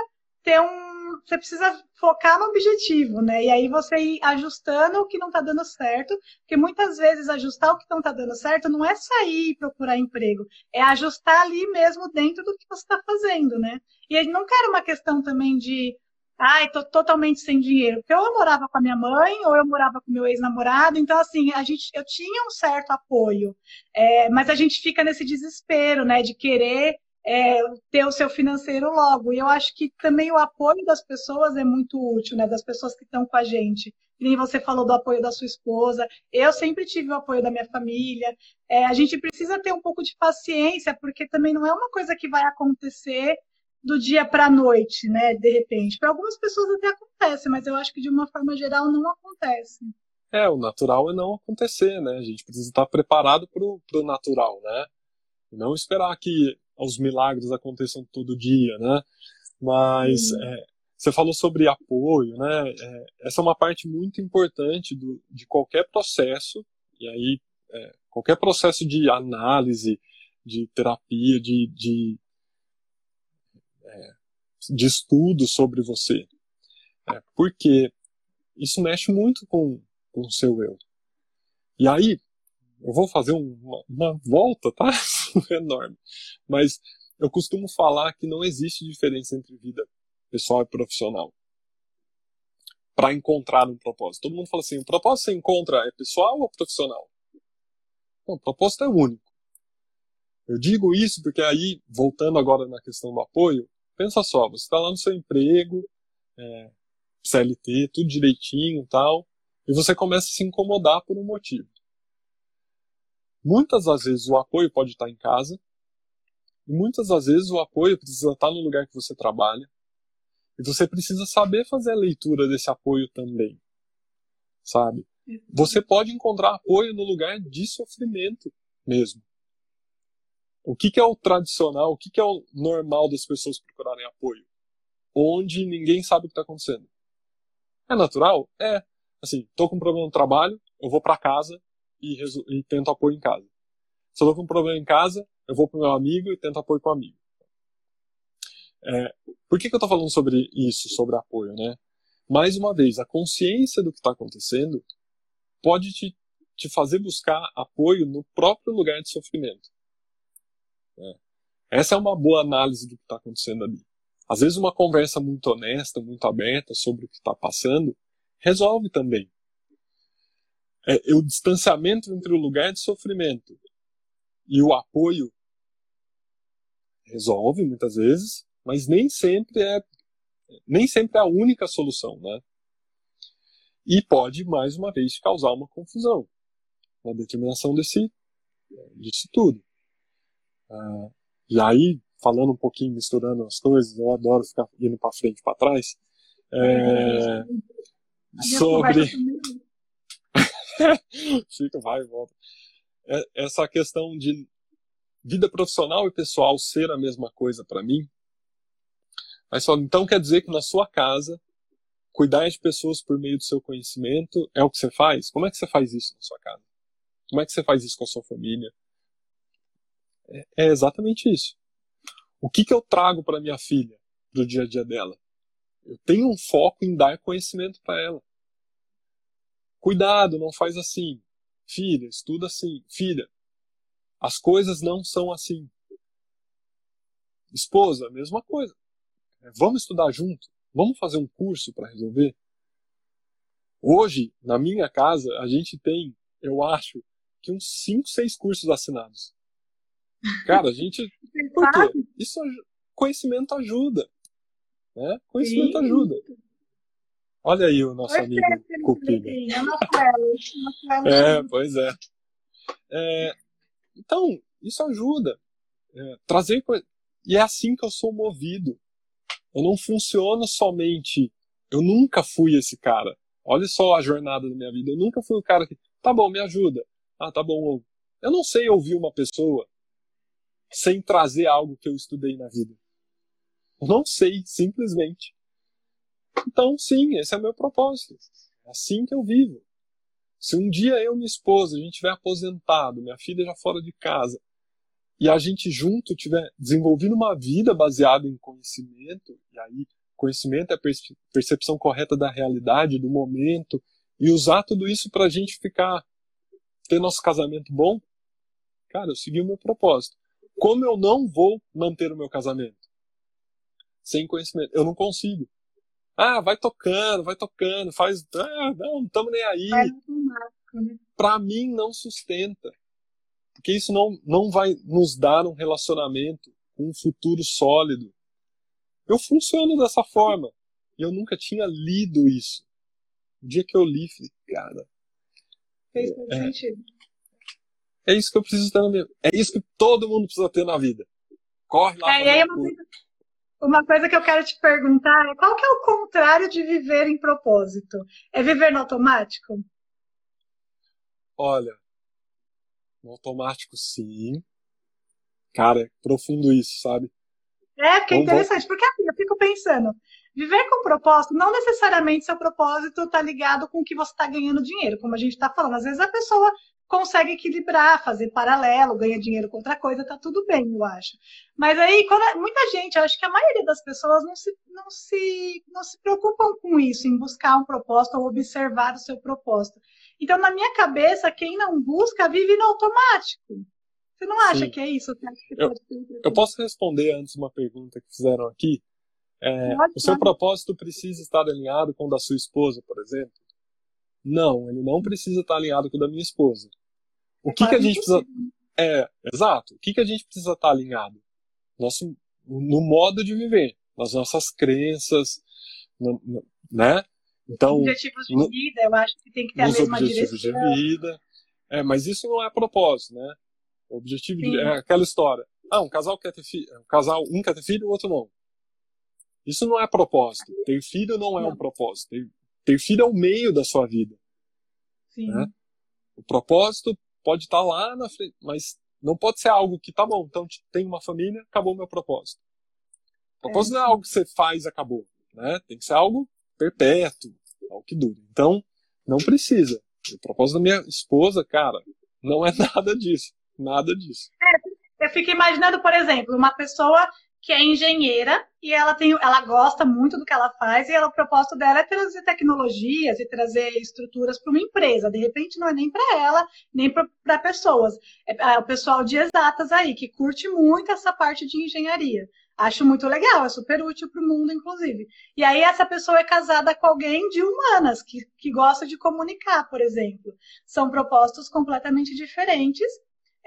ter um. Você precisa focar no objetivo, né? E aí você ir ajustando o que não está dando certo, porque muitas vezes ajustar o que não está dando certo não é sair e procurar emprego, é ajustar ali mesmo dentro do que você está fazendo, né? E não quero uma questão também de ai, tô totalmente sem dinheiro. Porque eu morava com a minha mãe, ou eu morava com meu ex-namorado. Então, assim, a gente, eu tinha um certo apoio. É, mas a gente fica nesse desespero, né, de querer é, ter o seu financeiro logo. E eu acho que também o apoio das pessoas é muito útil, né? Das pessoas que estão com a gente. Nem você falou do apoio da sua esposa. Eu sempre tive o apoio da minha família. É, a gente precisa ter um pouco de paciência, porque também não é uma coisa que vai acontecer do dia para a noite, né? De repente. Para algumas pessoas até acontece, mas eu acho que de uma forma geral não acontece. É, o natural é não acontecer, né? A gente precisa estar preparado para o natural, né? Não esperar que os milagres aconteçam todo dia, né? Mas uhum. é, você falou sobre apoio, né? É, essa é uma parte muito importante do, de qualquer processo, e aí é, qualquer processo de análise, de terapia, de, de, é, de estudo sobre você. É, porque isso mexe muito com, com o seu eu. E aí, eu vou fazer uma, uma volta, tá? (laughs) (laughs) enorme. Mas eu costumo falar que não existe diferença entre vida pessoal e profissional para encontrar um propósito. Todo mundo fala assim: o propósito que você encontra é pessoal ou profissional? Não, o propósito é único. Eu digo isso porque aí, voltando agora na questão do apoio, pensa só, você está lá no seu emprego, é, CLT, tudo direitinho tal, e você começa a se incomodar por um motivo. Muitas das vezes o apoio pode estar em casa, e muitas das vezes o apoio precisa estar no lugar que você trabalha, e você precisa saber fazer a leitura desse apoio também, sabe? Você pode encontrar apoio no lugar de sofrimento mesmo. O que, que é o tradicional, o que, que é o normal das pessoas procurarem apoio? Onde ninguém sabe o que está acontecendo. É natural? É. Assim, tô com um problema no trabalho, eu vou para casa, e, e tento apoio em casa. Se eu tô com um problema em casa, eu vou pro meu amigo e tento apoio com o amigo. É, por que, que eu estou falando sobre isso, sobre apoio, né? Mais uma vez, a consciência do que está acontecendo pode te, te fazer buscar apoio no próprio lugar de sofrimento. É. Essa é uma boa análise do que está acontecendo ali. Às vezes, uma conversa muito honesta, muito aberta sobre o que está passando, resolve também é, o distanciamento entre o lugar de sofrimento e o apoio resolve muitas vezes, mas nem sempre é nem sempre é a única solução, né? E pode mais uma vez causar uma confusão. na determinação desse, disso tudo. Ah, e aí, falando um pouquinho, misturando as coisas, eu adoro ficar indo para frente e para trás. É, sobre. (laughs) Fica, vai e volta. É, essa questão de vida profissional e pessoal ser a mesma coisa para mim. Mas só, então quer dizer que na sua casa, cuidar de pessoas por meio do seu conhecimento é o que você faz? Como é que você faz isso na sua casa? Como é que você faz isso com a sua família? É, é exatamente isso. O que, que eu trago para minha filha do dia a dia dela? Eu tenho um foco em dar conhecimento para ela. Cuidado, não faz assim. Filha, estuda assim. Filha, as coisas não são assim. Esposa, mesma coisa. É, vamos estudar junto. Vamos fazer um curso para resolver. Hoje, na minha casa, a gente tem, eu acho, que uns 5, 6 cursos assinados. Cara, a gente. (laughs) Por quê? Isso conhecimento ajuda. Né? Conhecimento Sim. ajuda. Olha aí o nosso amigo Cupido. É, pois é. é. Então, isso ajuda. É, trazer E é assim que eu sou movido. Eu não funciono somente. Eu nunca fui esse cara. Olha só a jornada da minha vida. Eu nunca fui o cara que. Tá bom, me ajuda. Ah, tá bom. Eu não sei ouvir uma pessoa sem trazer algo que eu estudei na vida. Eu não sei, simplesmente. Então, sim, esse é o meu propósito. É assim que eu vivo. Se um dia eu e minha esposa, a gente tiver aposentado, minha filha já fora de casa, e a gente junto tiver desenvolvido uma vida baseada em conhecimento, e aí conhecimento é a percepção correta da realidade, do momento, e usar tudo isso para a gente ficar, ter nosso casamento bom, cara, eu segui o meu propósito. Como eu não vou manter o meu casamento? Sem conhecimento. Eu não consigo. Ah, vai tocando, vai tocando, faz. Ah, não, não estamos nem aí. Né? Para mim, não sustenta. Porque isso não, não vai nos dar um relacionamento, um futuro sólido. Eu funciono dessa forma. E eu nunca tinha lido isso. O dia que eu li, falei, cara. Fez muito é, sentido. É isso que eu preciso ter na minha É isso que todo mundo precisa ter na vida. Corre lá. É, e aí uma coisa, uma coisa que eu quero te perguntar é qual que é o contrário de viver em propósito? É viver no automático? Olha, no automático sim. Cara, é profundo isso, sabe? É, porque é interessante, porque assim, eu fico pensando, viver com propósito, não necessariamente seu propósito está ligado com o que você está ganhando dinheiro, como a gente está falando. Às vezes a pessoa consegue equilibrar, fazer paralelo, ganha dinheiro com outra coisa, tá tudo bem, eu acho. Mas aí, quando, muita gente, eu acho que a maioria das pessoas não se, não, se, não se preocupam com isso, em buscar um propósito ou observar o seu propósito. Então, na minha cabeça, quem não busca vive no automático. Você não acha Sim. que é isso? Eu, eu posso responder antes uma pergunta que fizeram aqui? É, o seu propósito precisa estar alinhado com o da sua esposa, por exemplo? Não, ele não precisa estar alinhado com o da minha esposa. O que, que a gente precisa. É, exato. O que, que a gente precisa estar alinhado? Nosso, no modo de viver, nas nossas crenças, no, no, né? Então, objetivos de no, vida, eu acho que tem que ter a mesma objetivos direção. de vida. É, mas isso não é propósito, né? O objetivo de, é aquela história. Ah, um casal quer ter filho, um casal um quer ter filho, o outro não. Isso não é propósito. Ter filho não é não. um propósito. Ter, ter filho é o meio da sua vida. Sim. Né? O propósito pode estar lá na frente, mas não pode ser algo que tá bom, então tem uma família, acabou o meu propósito. O propósito é. não é algo que você faz acabou, né? Tem que ser algo perpétuo, algo que dure. Então, não precisa. O propósito da minha esposa, cara, não é (laughs) nada disso, nada disso. É, eu fico imaginando, por exemplo, uma pessoa que é engenheira e ela tem, ela gosta muito do que ela faz e ela, o propósito dela é trazer tecnologias e trazer estruturas para uma empresa. De repente não é nem para ela, nem para pessoas. É, é, o pessoal de exatas aí que curte muito essa parte de engenharia. Acho muito legal, é super útil para o mundo, inclusive. E aí essa pessoa é casada com alguém de humanas, que, que gosta de comunicar, por exemplo. São propósitos completamente diferentes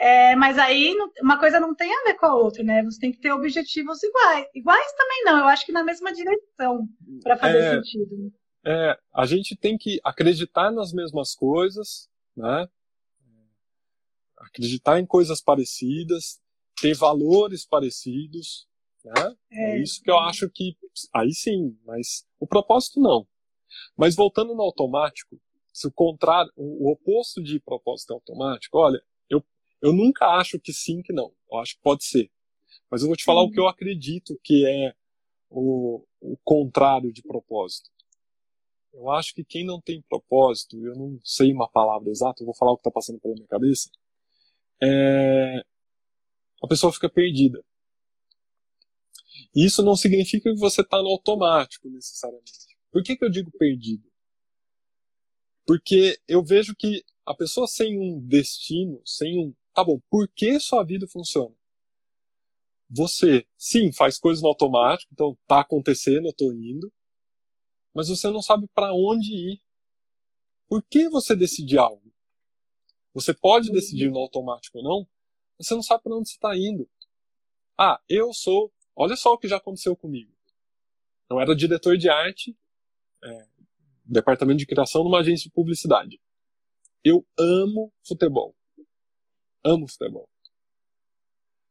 é, mas aí uma coisa não tem a ver com a outra, né? Você tem que ter objetivos iguais. Iguais também não, eu acho que na mesma direção, para fazer é, sentido. É, a gente tem que acreditar nas mesmas coisas, né? acreditar em coisas parecidas, ter valores parecidos, né? É, é isso que eu acho que aí sim, mas o propósito não. Mas voltando no automático, se o contrário, o oposto de propósito é automático, olha, eu, nunca acho que sim, que não. Eu acho que pode ser. Mas eu vou te falar o que eu acredito que é o, o contrário de propósito. Eu acho que quem não tem propósito, eu não sei uma palavra exata, eu vou falar o que está passando pela minha cabeça, é... a pessoa fica perdida. Isso não significa que você está no automático, necessariamente. Por que, que eu digo perdido? Porque eu vejo que a pessoa sem um destino, sem um. Tá bom, por que sua vida funciona? Você, sim, faz coisas no automático, então tá acontecendo, eu tô indo, mas você não sabe para onde ir. Por que você decide algo? Você pode decidir no automático ou não, mas você não sabe para onde você está indo. Ah, eu sou. Olha só o que já aconteceu comigo. Eu era diretor de arte, é, departamento de criação numa agência de publicidade. Eu amo futebol. Amo futebol.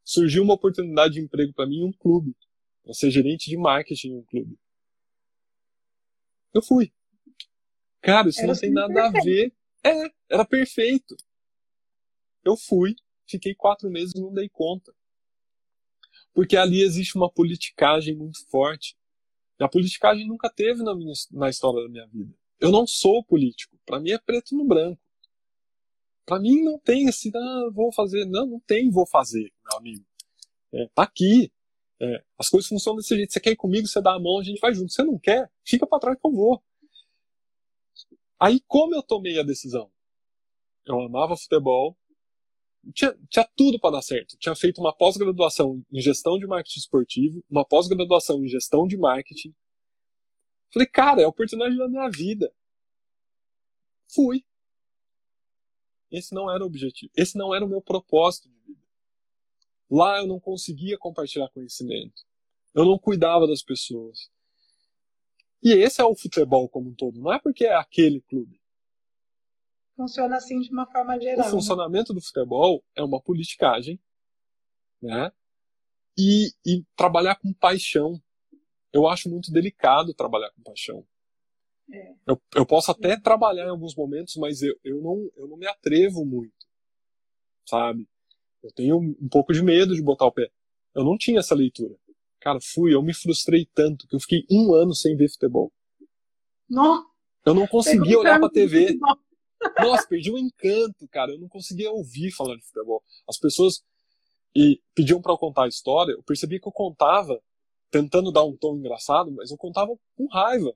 Surgiu uma oportunidade de emprego para mim em um clube, para ser gerente de marketing em um clube. Eu fui. Cara, isso era não tem nada perfeito. a ver. É, era perfeito. Eu fui, fiquei quatro meses e não dei conta. Porque ali existe uma politicagem muito forte. E a politicagem nunca teve na, minha, na história da minha vida. Eu não sou político. Para mim é preto no branco. Para mim não tem esse, ah, vou fazer. Não, não tem vou fazer, meu amigo. É, tá aqui. É, as coisas funcionam desse jeito. Você quer ir comigo, você dá a mão, a gente vai junto. Você não quer, fica para trás que eu vou. Aí como eu tomei a decisão? Eu amava futebol, tinha, tinha tudo para dar certo. Tinha feito uma pós-graduação em gestão de marketing esportivo, uma pós-graduação em gestão de marketing. Falei, cara, é a oportunidade da minha vida. Fui. Esse não era o objetivo. Esse não era o meu propósito de vida. Lá eu não conseguia compartilhar conhecimento. Eu não cuidava das pessoas. E esse é o futebol como um todo. Não é porque é aquele clube funciona assim de uma forma geral. O né? funcionamento do futebol é uma politicagem, né? E, e trabalhar com paixão. Eu acho muito delicado trabalhar com paixão. É. Eu, eu posso até trabalhar em alguns momentos, mas eu, eu, não, eu não me atrevo muito, sabe? Eu tenho um pouco de medo de botar o pé. Eu não tinha essa leitura. Cara, fui, eu me frustrei tanto que eu fiquei um ano sem ver futebol. Não. Eu não conseguia olhar pra TV. (laughs) Nossa, perdi o encanto, cara. Eu não conseguia ouvir falar de futebol. As pessoas e pediam para eu contar a história. Eu percebi que eu contava tentando dar um tom engraçado, mas eu contava com raiva.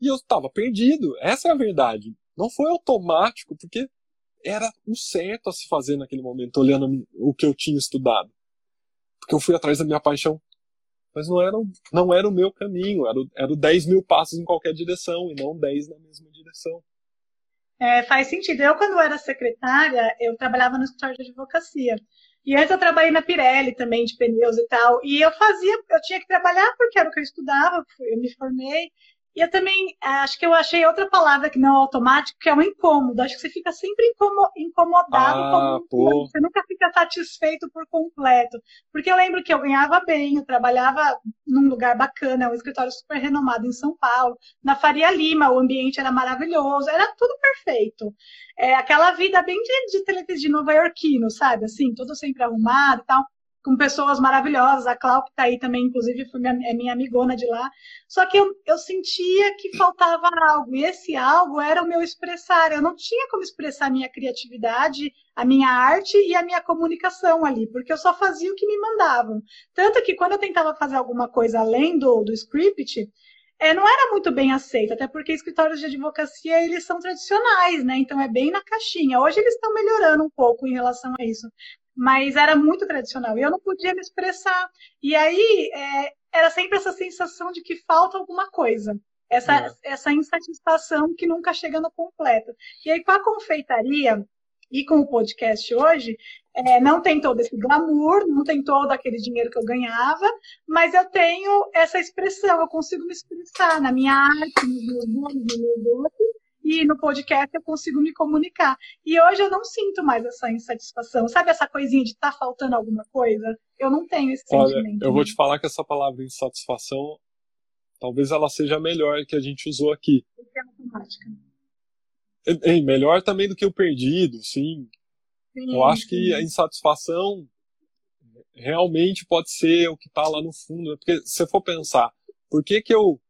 E, eu estava perdido. Essa é a verdade. Não foi automático, porque era o certo a se fazer naquele momento, olhando o que eu tinha estudado. Porque eu fui atrás da minha paixão mas não era, não era o meu caminho, era, era 10 mil passos em qualquer direção e não 10 na mesma direção. É, faz sentido. Eu, quando era secretária, eu trabalhava no escritório de advocacia. E antes eu trabalhei na Pirelli também, de pneus e tal. E eu fazia, eu tinha que trabalhar porque era o que eu estudava, eu me formei. E eu também acho que eu achei outra palavra que não é automático, que é um incômodo. Acho que você fica sempre incomodado. Ah, como você nunca fica satisfeito por completo. Porque eu lembro que eu ganhava bem, eu trabalhava num lugar bacana, um escritório super renomado em São Paulo, na Faria Lima, o ambiente era maravilhoso, era tudo perfeito. É aquela vida bem de, de televisão de nova iorquino, sabe? Assim, tudo sempre arrumado e tal com pessoas maravilhosas, a Clau que está aí também, inclusive, foi minha, é minha amigona de lá. Só que eu, eu sentia que faltava algo, e esse algo era o meu expressar. Eu não tinha como expressar a minha criatividade, a minha arte e a minha comunicação ali, porque eu só fazia o que me mandavam. Tanto que quando eu tentava fazer alguma coisa além do, do script, é, não era muito bem aceito, até porque escritórios de advocacia eles são tradicionais, né? Então é bem na caixinha. Hoje eles estão melhorando um pouco em relação a isso mas era muito tradicional e eu não podia me expressar. E aí é, era sempre essa sensação de que falta alguma coisa, essa, é. essa insatisfação que nunca chega no completo. E aí com a confeitaria e com o podcast hoje, é, não tem todo esse glamour, não tem todo aquele dinheiro que eu ganhava, mas eu tenho essa expressão, eu consigo me expressar na minha arte, nos meus donos, nos meus doces, e no podcast eu consigo me comunicar. E hoje eu não sinto mais essa insatisfação. Sabe essa coisinha de estar tá faltando alguma coisa? Eu não tenho esse Olha, sentimento. Eu vou te falar que essa palavra insatisfação, talvez ela seja melhor que a gente usou aqui. É automática. É, melhor também do que o perdido, sim. sim eu acho que a insatisfação realmente pode ser o que está lá no fundo. Né? Porque se você for pensar, por que que eu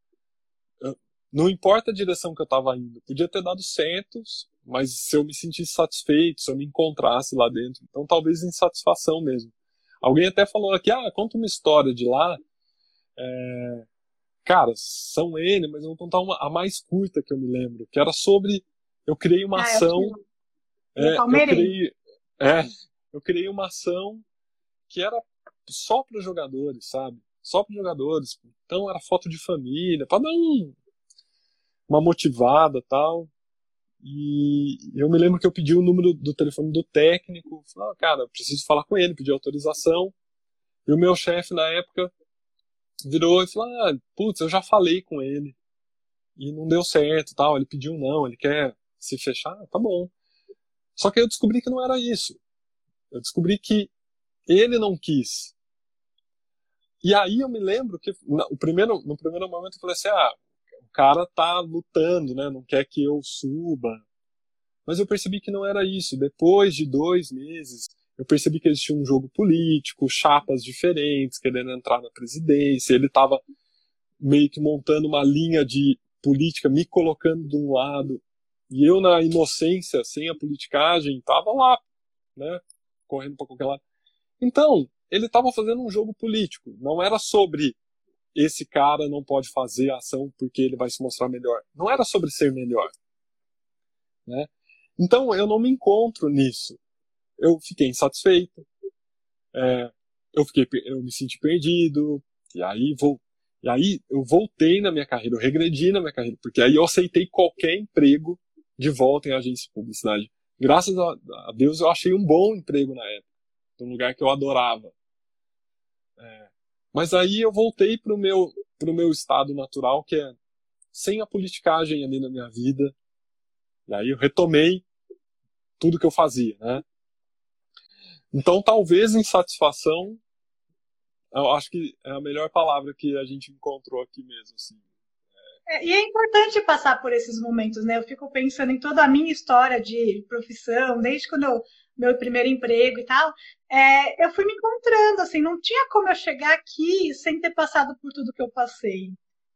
não importa a direção que eu estava indo, podia ter dado certo, mas se eu me sentisse satisfeito, se eu me encontrasse lá dentro, então talvez insatisfação mesmo. Alguém até falou aqui, ah, conta uma história de lá. É... Cara, são N, mas eu vou contar uma, a mais curta que eu me lembro, que era sobre. Eu criei uma ah, ação. É, eu, criei, é, eu criei uma ação que era só para jogadores, sabe? Só para jogadores. Então era foto de família, para dar um, uma motivada tal. E eu me lembro que eu pedi o número do telefone do técnico, falei, ah, cara, preciso falar com ele, pedi autorização. E o meu chefe na época virou e falou, ah, putz, eu já falei com ele. E não deu certo tal, ele pediu não, ele quer se fechar, tá bom. Só que eu descobri que não era isso. Eu descobri que ele não quis. E aí eu me lembro que no primeiro, no primeiro momento eu falei assim, ah, cara tá lutando, né? Não quer que eu suba. Mas eu percebi que não era isso. Depois de dois meses, eu percebi que existia um jogo político, chapas diferentes, querendo entrar na presidência. Ele estava meio que montando uma linha de política, me colocando de um lado. E eu, na inocência, sem a politicagem, estava lá, né? Correndo para qualquer lado. Então, ele estava fazendo um jogo político. Não era sobre esse cara não pode fazer a ação porque ele vai se mostrar melhor. Não era sobre ser melhor. Né? Então eu não me encontro nisso. Eu fiquei insatisfeito. É, eu fiquei, eu me senti perdido. E aí vou, e aí eu voltei na minha carreira, eu regredi na minha carreira, porque aí eu aceitei qualquer emprego de volta em agência de publicidade. Graças a, Deus eu achei um bom emprego na época, num lugar que eu adorava. É, mas aí eu voltei para o meu, pro meu estado natural, que é sem a politicagem ali na minha vida. E aí eu retomei tudo que eu fazia, né? Então talvez insatisfação, eu acho que é a melhor palavra que a gente encontrou aqui mesmo, assim. É, e é importante passar por esses momentos, né? Eu fico pensando em toda a minha história de profissão, desde quando eu meu primeiro emprego e tal, é, eu fui me encontrando, assim, não tinha como eu chegar aqui sem ter passado por tudo que eu passei.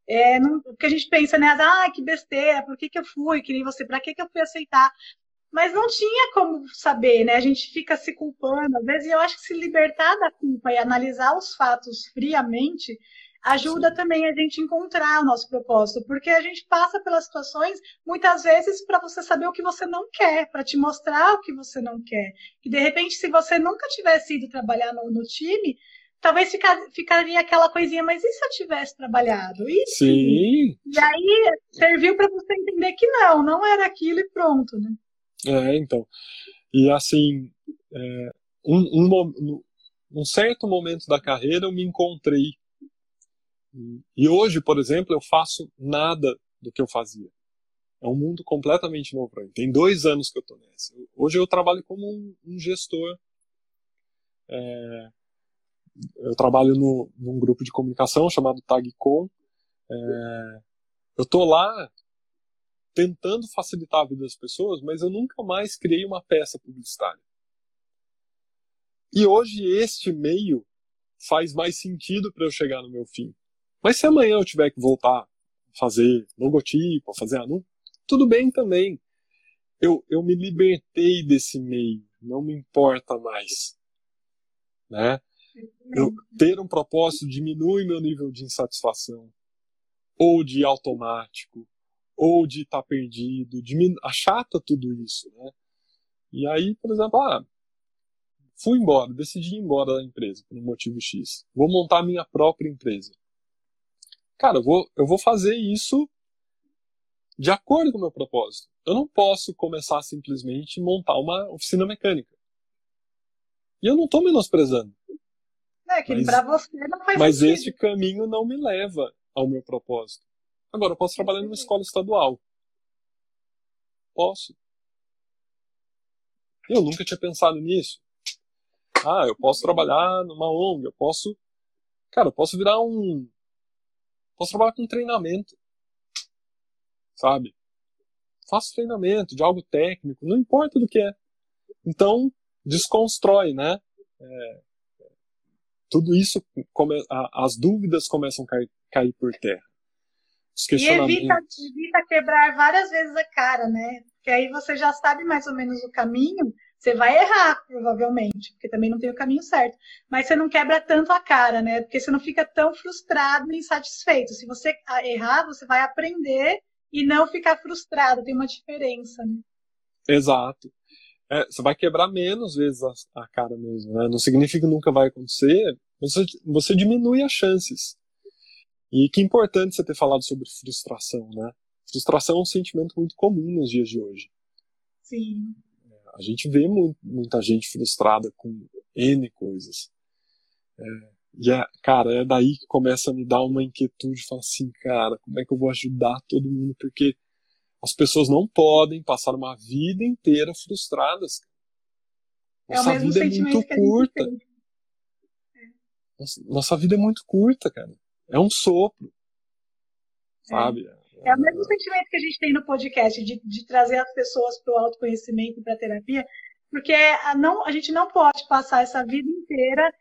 É, não, porque a gente pensa, né, ah, que besteira, por que, que eu fui, que nem você, para que, que eu fui aceitar? Mas não tinha como saber, né? A gente fica se culpando, às vezes, e eu acho que se libertar da culpa e analisar os fatos friamente ajuda também a gente encontrar o nosso propósito, porque a gente passa pelas situações muitas vezes para você saber o que você não quer, para te mostrar o que você não quer. E de repente, se você nunca tivesse ido trabalhar no, no time, talvez ficar, ficaria aquela coisinha, mas e se eu tivesse trabalhado? E Sim. E aí serviu para você entender que não, não era aquilo e pronto, né? É, então. E assim, é, um, um, um certo momento da carreira eu me encontrei e hoje, por exemplo, eu faço nada do que eu fazia. É um mundo completamente novo para mim. Tem dois anos que eu estou nessa. Hoje eu trabalho como um, um gestor. É, eu trabalho no, num grupo de comunicação chamado TagCom. É, eu estou lá tentando facilitar a vida das pessoas, mas eu nunca mais criei uma peça publicitária. E hoje este meio faz mais sentido para eu chegar no meu fim. Mas se amanhã eu tiver que voltar a fazer logotipo, fazer anúncio, tudo bem também. Eu, eu me libertei desse meio, não me importa mais. Né? Eu, ter um propósito diminui meu nível de insatisfação, ou de automático, ou de estar tá perdido, diminu... achata tudo isso. Né? E aí, por exemplo, ah, fui embora, decidi ir embora da empresa por um motivo X. Vou montar minha própria empresa cara, eu vou, eu vou fazer isso de acordo com o meu propósito. Eu não posso começar simplesmente montar uma oficina mecânica. E eu não estou menosprezando. É, que para você não faz Mas sentido. este caminho não me leva ao meu propósito. Agora, eu posso trabalhar numa escola estadual. posso. Eu nunca tinha pensado nisso. Ah, eu posso trabalhar numa ONG, eu posso. Cara, eu posso virar um. Posso trabalhar com treinamento. Sabe? Faço treinamento de algo técnico, não importa do que é. Então, desconstrói, né? É, tudo isso, come, a, as dúvidas começam a cair, cair por terra. E evita, evita quebrar várias vezes a cara, né? Porque aí você já sabe mais ou menos o caminho, você vai errar, provavelmente, porque também não tem o caminho certo. Mas você não quebra tanto a cara, né? Porque você não fica tão frustrado e insatisfeito. Se você errar, você vai aprender e não ficar frustrado. Tem uma diferença, né? Exato. É, você vai quebrar menos vezes a, a cara mesmo, né? Não significa que nunca vai acontecer, mas você, você diminui as chances. E que importante você ter falado sobre frustração, né? Frustração é um sentimento muito comum nos dias de hoje. Sim. É, a gente vê muito, muita gente frustrada com N coisas. É, e, é, cara, é daí que começa a me dar uma inquietude. Falar assim, cara, como é que eu vou ajudar todo mundo? Porque as pessoas não podem passar uma vida inteira frustradas. Nossa é vida é muito curta. Nossa, nossa, vida é muito curta, cara. É um sopro. É. Sabe? É. o mesmo sentimento que a gente tem no podcast, de, de trazer as pessoas para o autoconhecimento e para a terapia, porque a, não, a gente não pode passar essa vida inteira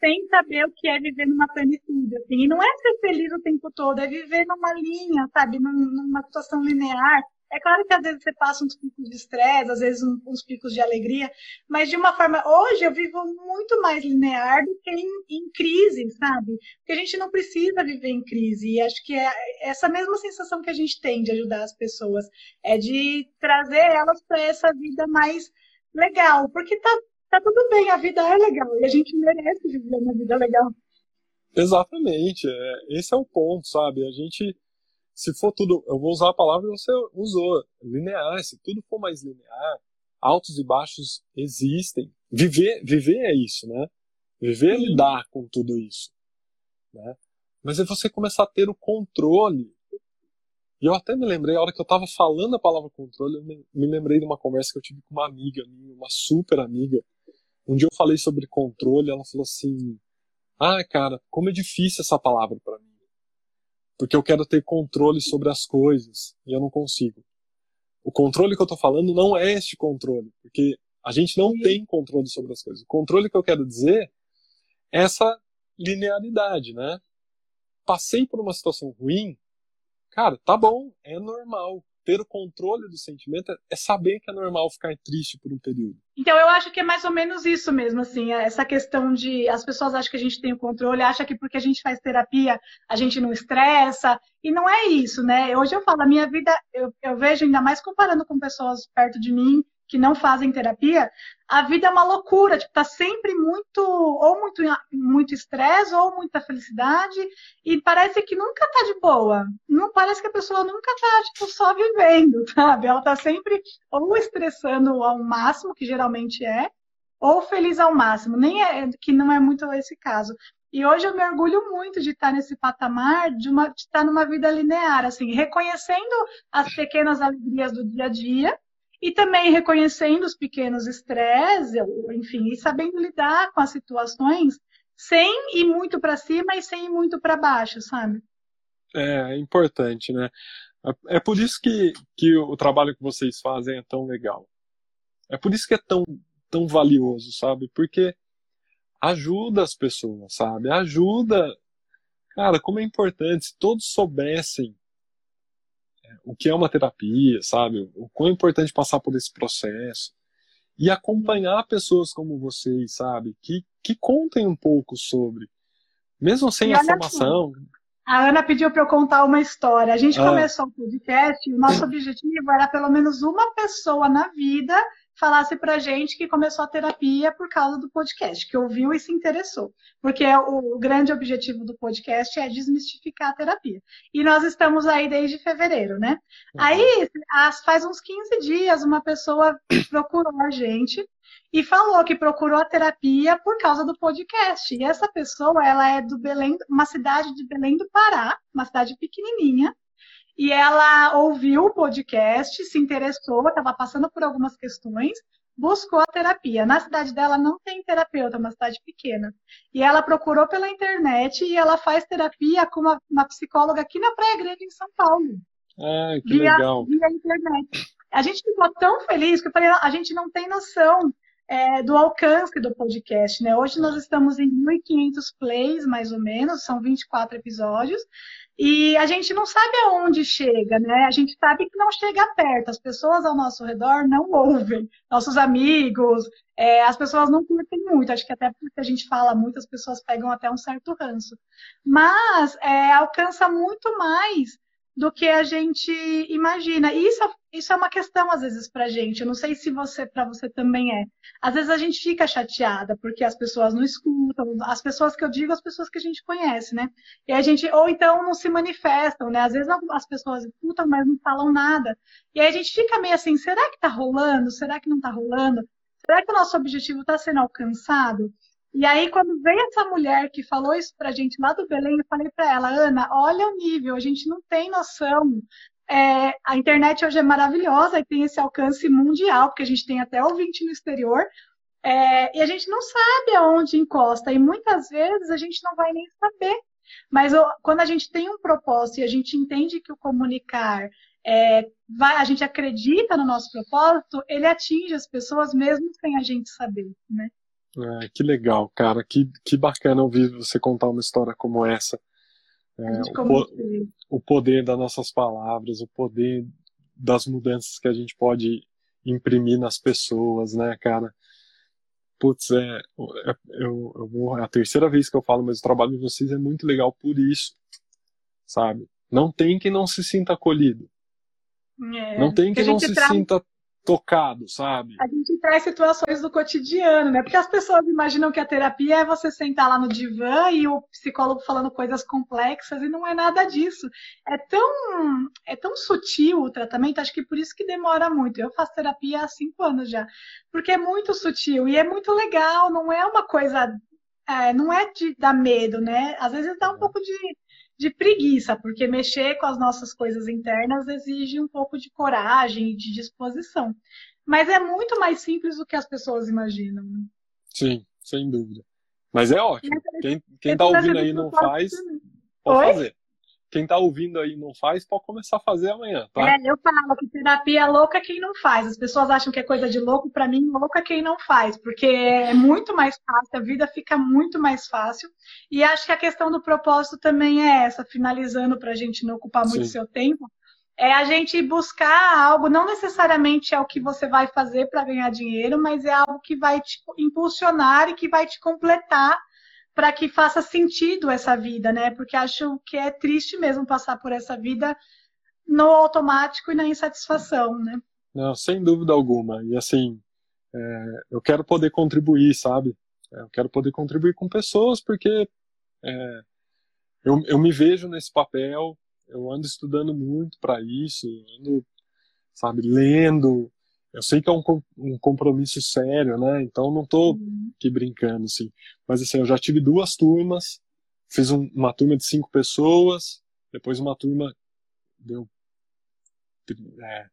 sem saber o que é viver numa plenitude. Assim. E não é ser feliz o tempo todo, é viver numa linha, sabe? numa situação linear. É claro que às vezes você passa uns picos de estresse, às vezes uns picos de alegria, mas de uma forma. Hoje eu vivo muito mais linear do que em, em, crise, sabe? Porque a gente não precisa viver em crise. E acho que é essa mesma sensação que a gente tem de ajudar as pessoas, é de trazer elas para essa vida mais legal. Porque tá, tá tudo bem, a vida é legal e a gente merece viver uma vida legal. Exatamente, é, esse é o ponto, sabe? A gente, se for tudo, eu vou usar a palavra que você usou, linear, se tudo for mais linear, altos e baixos existem. Viver, viver é isso, né? Viver é lidar com tudo isso, né? Mas é você começar a ter o controle. E eu até me lembrei, a hora que eu estava falando a palavra controle, eu me, lembrei de uma conversa que eu tive com uma amiga minha, uma super amiga, um dia eu falei sobre controle, ela falou assim: "Ah, cara, como é difícil essa palavra para mim. Porque eu quero ter controle sobre as coisas e eu não consigo. O controle que eu tô falando não é este controle, porque a gente não tem controle sobre as coisas. O controle que eu quero dizer é essa linearidade, né? Passei por uma situação ruim, cara, tá bom, é normal ter o controle do sentimento é saber que é normal ficar triste por um período. Então eu acho que é mais ou menos isso mesmo, assim, é essa questão de as pessoas acham que a gente tem o controle, acham que porque a gente faz terapia a gente não estressa, e não é isso, né? Hoje eu falo, a minha vida, eu, eu vejo ainda mais comparando com pessoas perto de mim, que não fazem terapia, a vida é uma loucura, tipo, tá sempre muito, ou muito muito estresse, ou muita felicidade, e parece que nunca tá de boa. Não parece que a pessoa nunca tá, tipo, só vivendo, (laughs) sabe? Ela tá sempre ou estressando ao máximo, que geralmente é, ou feliz ao máximo, nem é, que não é muito esse caso. E hoje eu me orgulho muito de estar nesse patamar, de, uma, de estar numa vida linear, assim, reconhecendo as pequenas alegrias do dia a dia, e também reconhecendo os pequenos estresses, enfim, e sabendo lidar com as situações sem ir muito para cima e sem ir muito para baixo, sabe? É, é importante, né? É, por isso que, que o trabalho que vocês fazem é tão legal. É por isso que é tão, tão valioso, sabe? Porque ajuda as pessoas, sabe? Ajuda. Cara, como é importante se todos soubessem o que é uma terapia, sabe? O quão é importante passar por esse processo. E acompanhar pessoas como vocês, sabe? Que, que contem um pouco sobre. Mesmo sem a formação. A Ana pediu para eu contar uma história. A gente ah. começou o podcast e o nosso objetivo era pelo menos uma pessoa na vida falasse pra gente que começou a terapia por causa do podcast, que ouviu e se interessou. Porque o, grande objetivo do podcast é desmistificar a terapia. E nós estamos aí desde fevereiro, né? Uhum. Aí, faz uns 15 dias, uma pessoa (coughs) procurou a gente e falou que procurou a terapia por causa do podcast. E essa pessoa, ela é do Belém, uma cidade de Belém do Pará, uma cidade pequenininha, e ela ouviu o podcast, se interessou, estava passando por algumas questões, buscou a terapia. Na cidade dela não tem terapeuta, é uma cidade pequena. E ela procurou pela internet e ela faz terapia com uma, uma psicóloga aqui na Praia Grande, em São Paulo. Ah, que via, legal. Via internet. A gente ficou tão feliz que eu falei, a gente não tem noção é, do alcance do podcast, né? Hoje nós estamos em 1.500 plays, mais ou menos, são 24 episódios, e a gente não sabe aonde chega, né? A gente sabe que não chega perto, as pessoas ao nosso redor não ouvem, nossos amigos, é, as pessoas não curtem muito, acho que até porque a gente fala muito, as pessoas pegam até um certo ranço. Mas é, alcança muito mais do que a gente imagina. E isso, isso é uma questão, às vezes, para a gente. Eu não sei se você, para você também é. Às vezes a gente fica chateada porque as pessoas não escutam, as pessoas que eu digo, as pessoas que a gente conhece, né? E a gente, ou então não se manifestam, né? Às vezes as pessoas escutam, mas não falam nada. E aí a gente fica meio assim, será que tá rolando? Será que não tá rolando? Será que o nosso objetivo está sendo alcançado? E aí, quando veio essa mulher que falou isso pra gente lá do Belém, eu falei para ela, Ana, olha o nível, a gente não tem noção. É, a internet hoje é maravilhosa e tem esse alcance mundial, porque a gente tem até ouvinte no exterior, é, e a gente não sabe aonde encosta, e muitas vezes a gente não vai nem saber. Mas quando a gente tem um propósito e a gente entende que o comunicar é, vai, a gente acredita no nosso propósito, ele atinge as pessoas mesmo sem a gente saber, né? É, que legal, cara. Que, que bacana ouvir você contar uma história como essa. É, o, po o, poder das nossas palavras, o poder das mudanças que a gente pode imprimir nas pessoas, né, cara? Putz, é, é eu, eu vou, é a terceira vez que eu falo, mas o trabalho de vocês é muito legal por isso, sabe? Não tem quem não se sinta acolhido. É, não tem quem não se tra... sinta tocado, sabe? A gente traz situações do cotidiano, né? Porque as pessoas imaginam que a terapia é você sentar lá no divã e o psicólogo falando coisas complexas e não é nada disso. É tão, é tão sutil o tratamento, acho que por isso que demora muito. Eu faço terapia há cinco anos já, porque é muito sutil e é muito legal, não é uma coisa, é, não é de dar medo, né? Às vezes dá um pouco de de preguiça, porque mexer com as nossas coisas internas exige um pouco de coragem e de disposição. Mas é muito mais simples do que as pessoas imaginam. Né? Sim, sem dúvida. Mas é ótimo. Quem, quem tá ouvindo aí não faz, pode fazer quem está ouvindo aí não faz, pode começar a fazer amanhã, tá? É, eu falo que terapia é louca quem não faz. As pessoas acham que é coisa de louco, para mim, louca quem não faz, porque é muito mais fácil, a vida fica muito mais fácil. E acho que a questão do propósito também é essa, finalizando para a gente não ocupar muito Sim. seu tempo, é a gente buscar algo, não necessariamente é o que você vai fazer para ganhar dinheiro, mas é algo que vai te impulsionar e que vai te completar para que faça sentido essa vida, né? Porque acho que é triste mesmo passar por essa vida no automático e na insatisfação, né? Não, sem dúvida alguma. E assim, é, eu quero poder contribuir, sabe? É, eu quero poder contribuir com pessoas porque é, eu, eu me vejo nesse papel, eu ando estudando muito para isso, ando, sabe, lendo, eu sei que é um, um compromisso sério, né? Então não tô uhum. aqui brincando, assim. Mas assim, eu já tive duas turmas, fiz um, uma turma de cinco pessoas, depois uma turma deu é,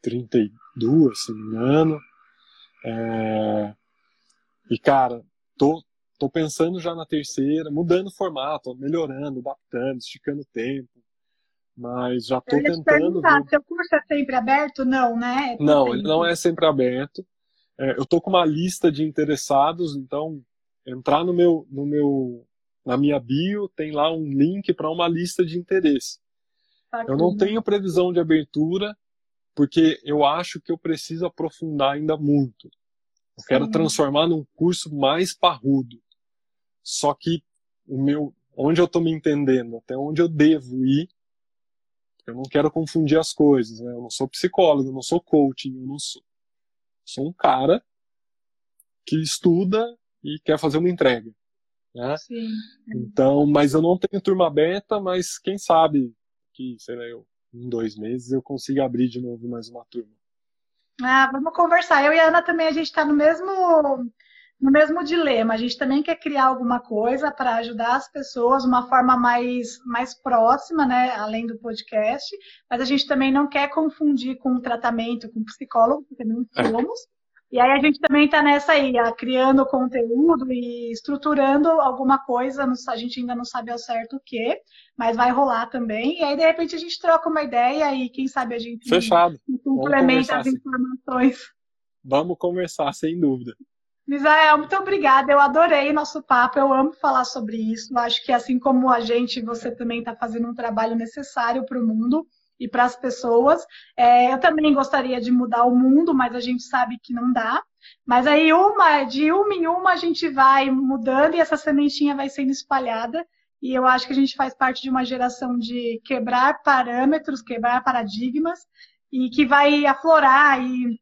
32, se não me engano. É, e cara, tô, tô pensando já na terceira, mudando o formato, melhorando, adaptando, esticando o tempo. Mas já estou tentando. Ver... Seu curso é sempre aberto? Não, né? É não, ele não é sempre aberto. É, eu estou com uma lista de interessados, então entrar no meu, no meu, na minha bio tem lá um link para uma lista de interesse. eu não tenho previsão de abertura porque eu acho que eu preciso aprofundar ainda muito. Eu Sim. quero transformar num curso mais parrudo. Só que o meu, onde eu estou me entendendo, até onde eu devo ir, eu não quero confundir as coisas, né? Eu não sou psicólogo, eu não sou coaching, eu não sou. Sou um cara que estuda e quer fazer uma entrega. Né? Sim. Então, mas eu não tenho turma aberta, mas quem sabe que, sei lá, eu, em dois meses eu consiga abrir de novo mais uma turma. Ah, vamos conversar. Eu e a Ana também, a gente está no mesmo no mesmo dilema. A gente também quer criar alguma coisa para ajudar as pessoas de uma forma mais, mais próxima, né? Além do podcast. Mas a gente também não quer confundir com o tratamento com psicólogo, porque não somos. E aí a gente também está nessa aí, criando conteúdo e estruturando alguma coisa, a gente ainda não sabe ao certo o que, mas vai rolar também. E aí, de repente, a gente troca uma ideia e quem sabe a gente Fechado. complementa as informações. Vamos conversar, sem dúvida. Misael, muito obrigada. Eu adorei nosso papo. Eu amo falar sobre isso. Acho que assim como a gente, você também está fazendo um trabalho necessário para o mundo e para as pessoas. É, eu também gostaria de mudar o mundo, mas a gente sabe que não dá. Mas aí uma, de uma em uma a gente vai mudando e essa sementinha vai sendo espalhada. E eu acho que a gente faz parte de uma geração de quebrar parâmetros, quebrar paradigmas e que vai aflorar e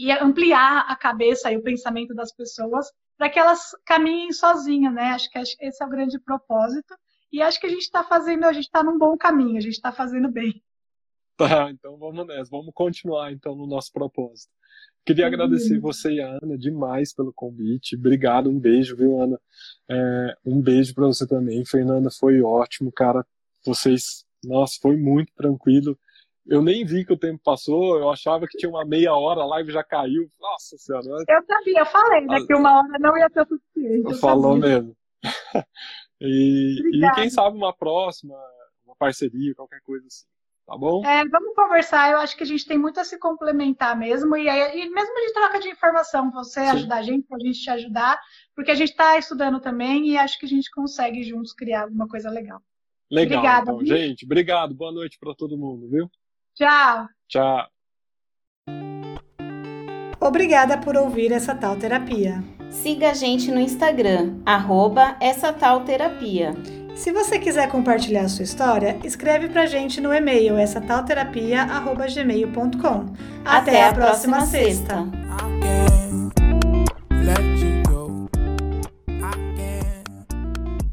e ampliar a cabeça e o pensamento das pessoas para que elas caminhem sozinhas, né? Acho que esse é o grande propósito. E acho que a gente está fazendo, a gente está num bom caminho, a gente está fazendo bem. (laughs) Tá, então vamos nessa, vamos continuar então no nosso propósito. Queria uhum. agradecer você e a Ana demais pelo convite. Obrigado, um beijo, viu, Ana? É, um beijo para você também. Fernanda, foi ótimo, cara. Vocês, nossa, foi muito tranquilo eu nem vi que o tempo passou, eu achava que tinha uma meia hora, a live já caiu. Nossa senhora. Eu sabia, eu falei, né, que uma hora não ia ser suficiente. Falou sabia. mesmo. (laughs) e, e, quem sabe uma próxima, uma parceria, qualquer coisa assim. Tá bom? É, vamos conversar, eu acho que a gente tem muito a se complementar mesmo, e, aí, e mesmo de troca de informação, você Sim. ajudar a gente, a gente te ajudar, porque a gente está estudando também e acho que a gente consegue juntos criar alguma coisa legal. Legal, Obrigada, então, gente. Obrigado. Boa noite para todo mundo, viu? Tchau. Tchau. Obrigada por ouvir essa tal terapia. Siga a gente no Instagram, arroba essa tal terapia. Se você quiser compartilhar a sua história, escreve pra gente no e-mail essa tal terapia, arroba gmail.com. Até, Até a próxima, próxima sexta. sexta.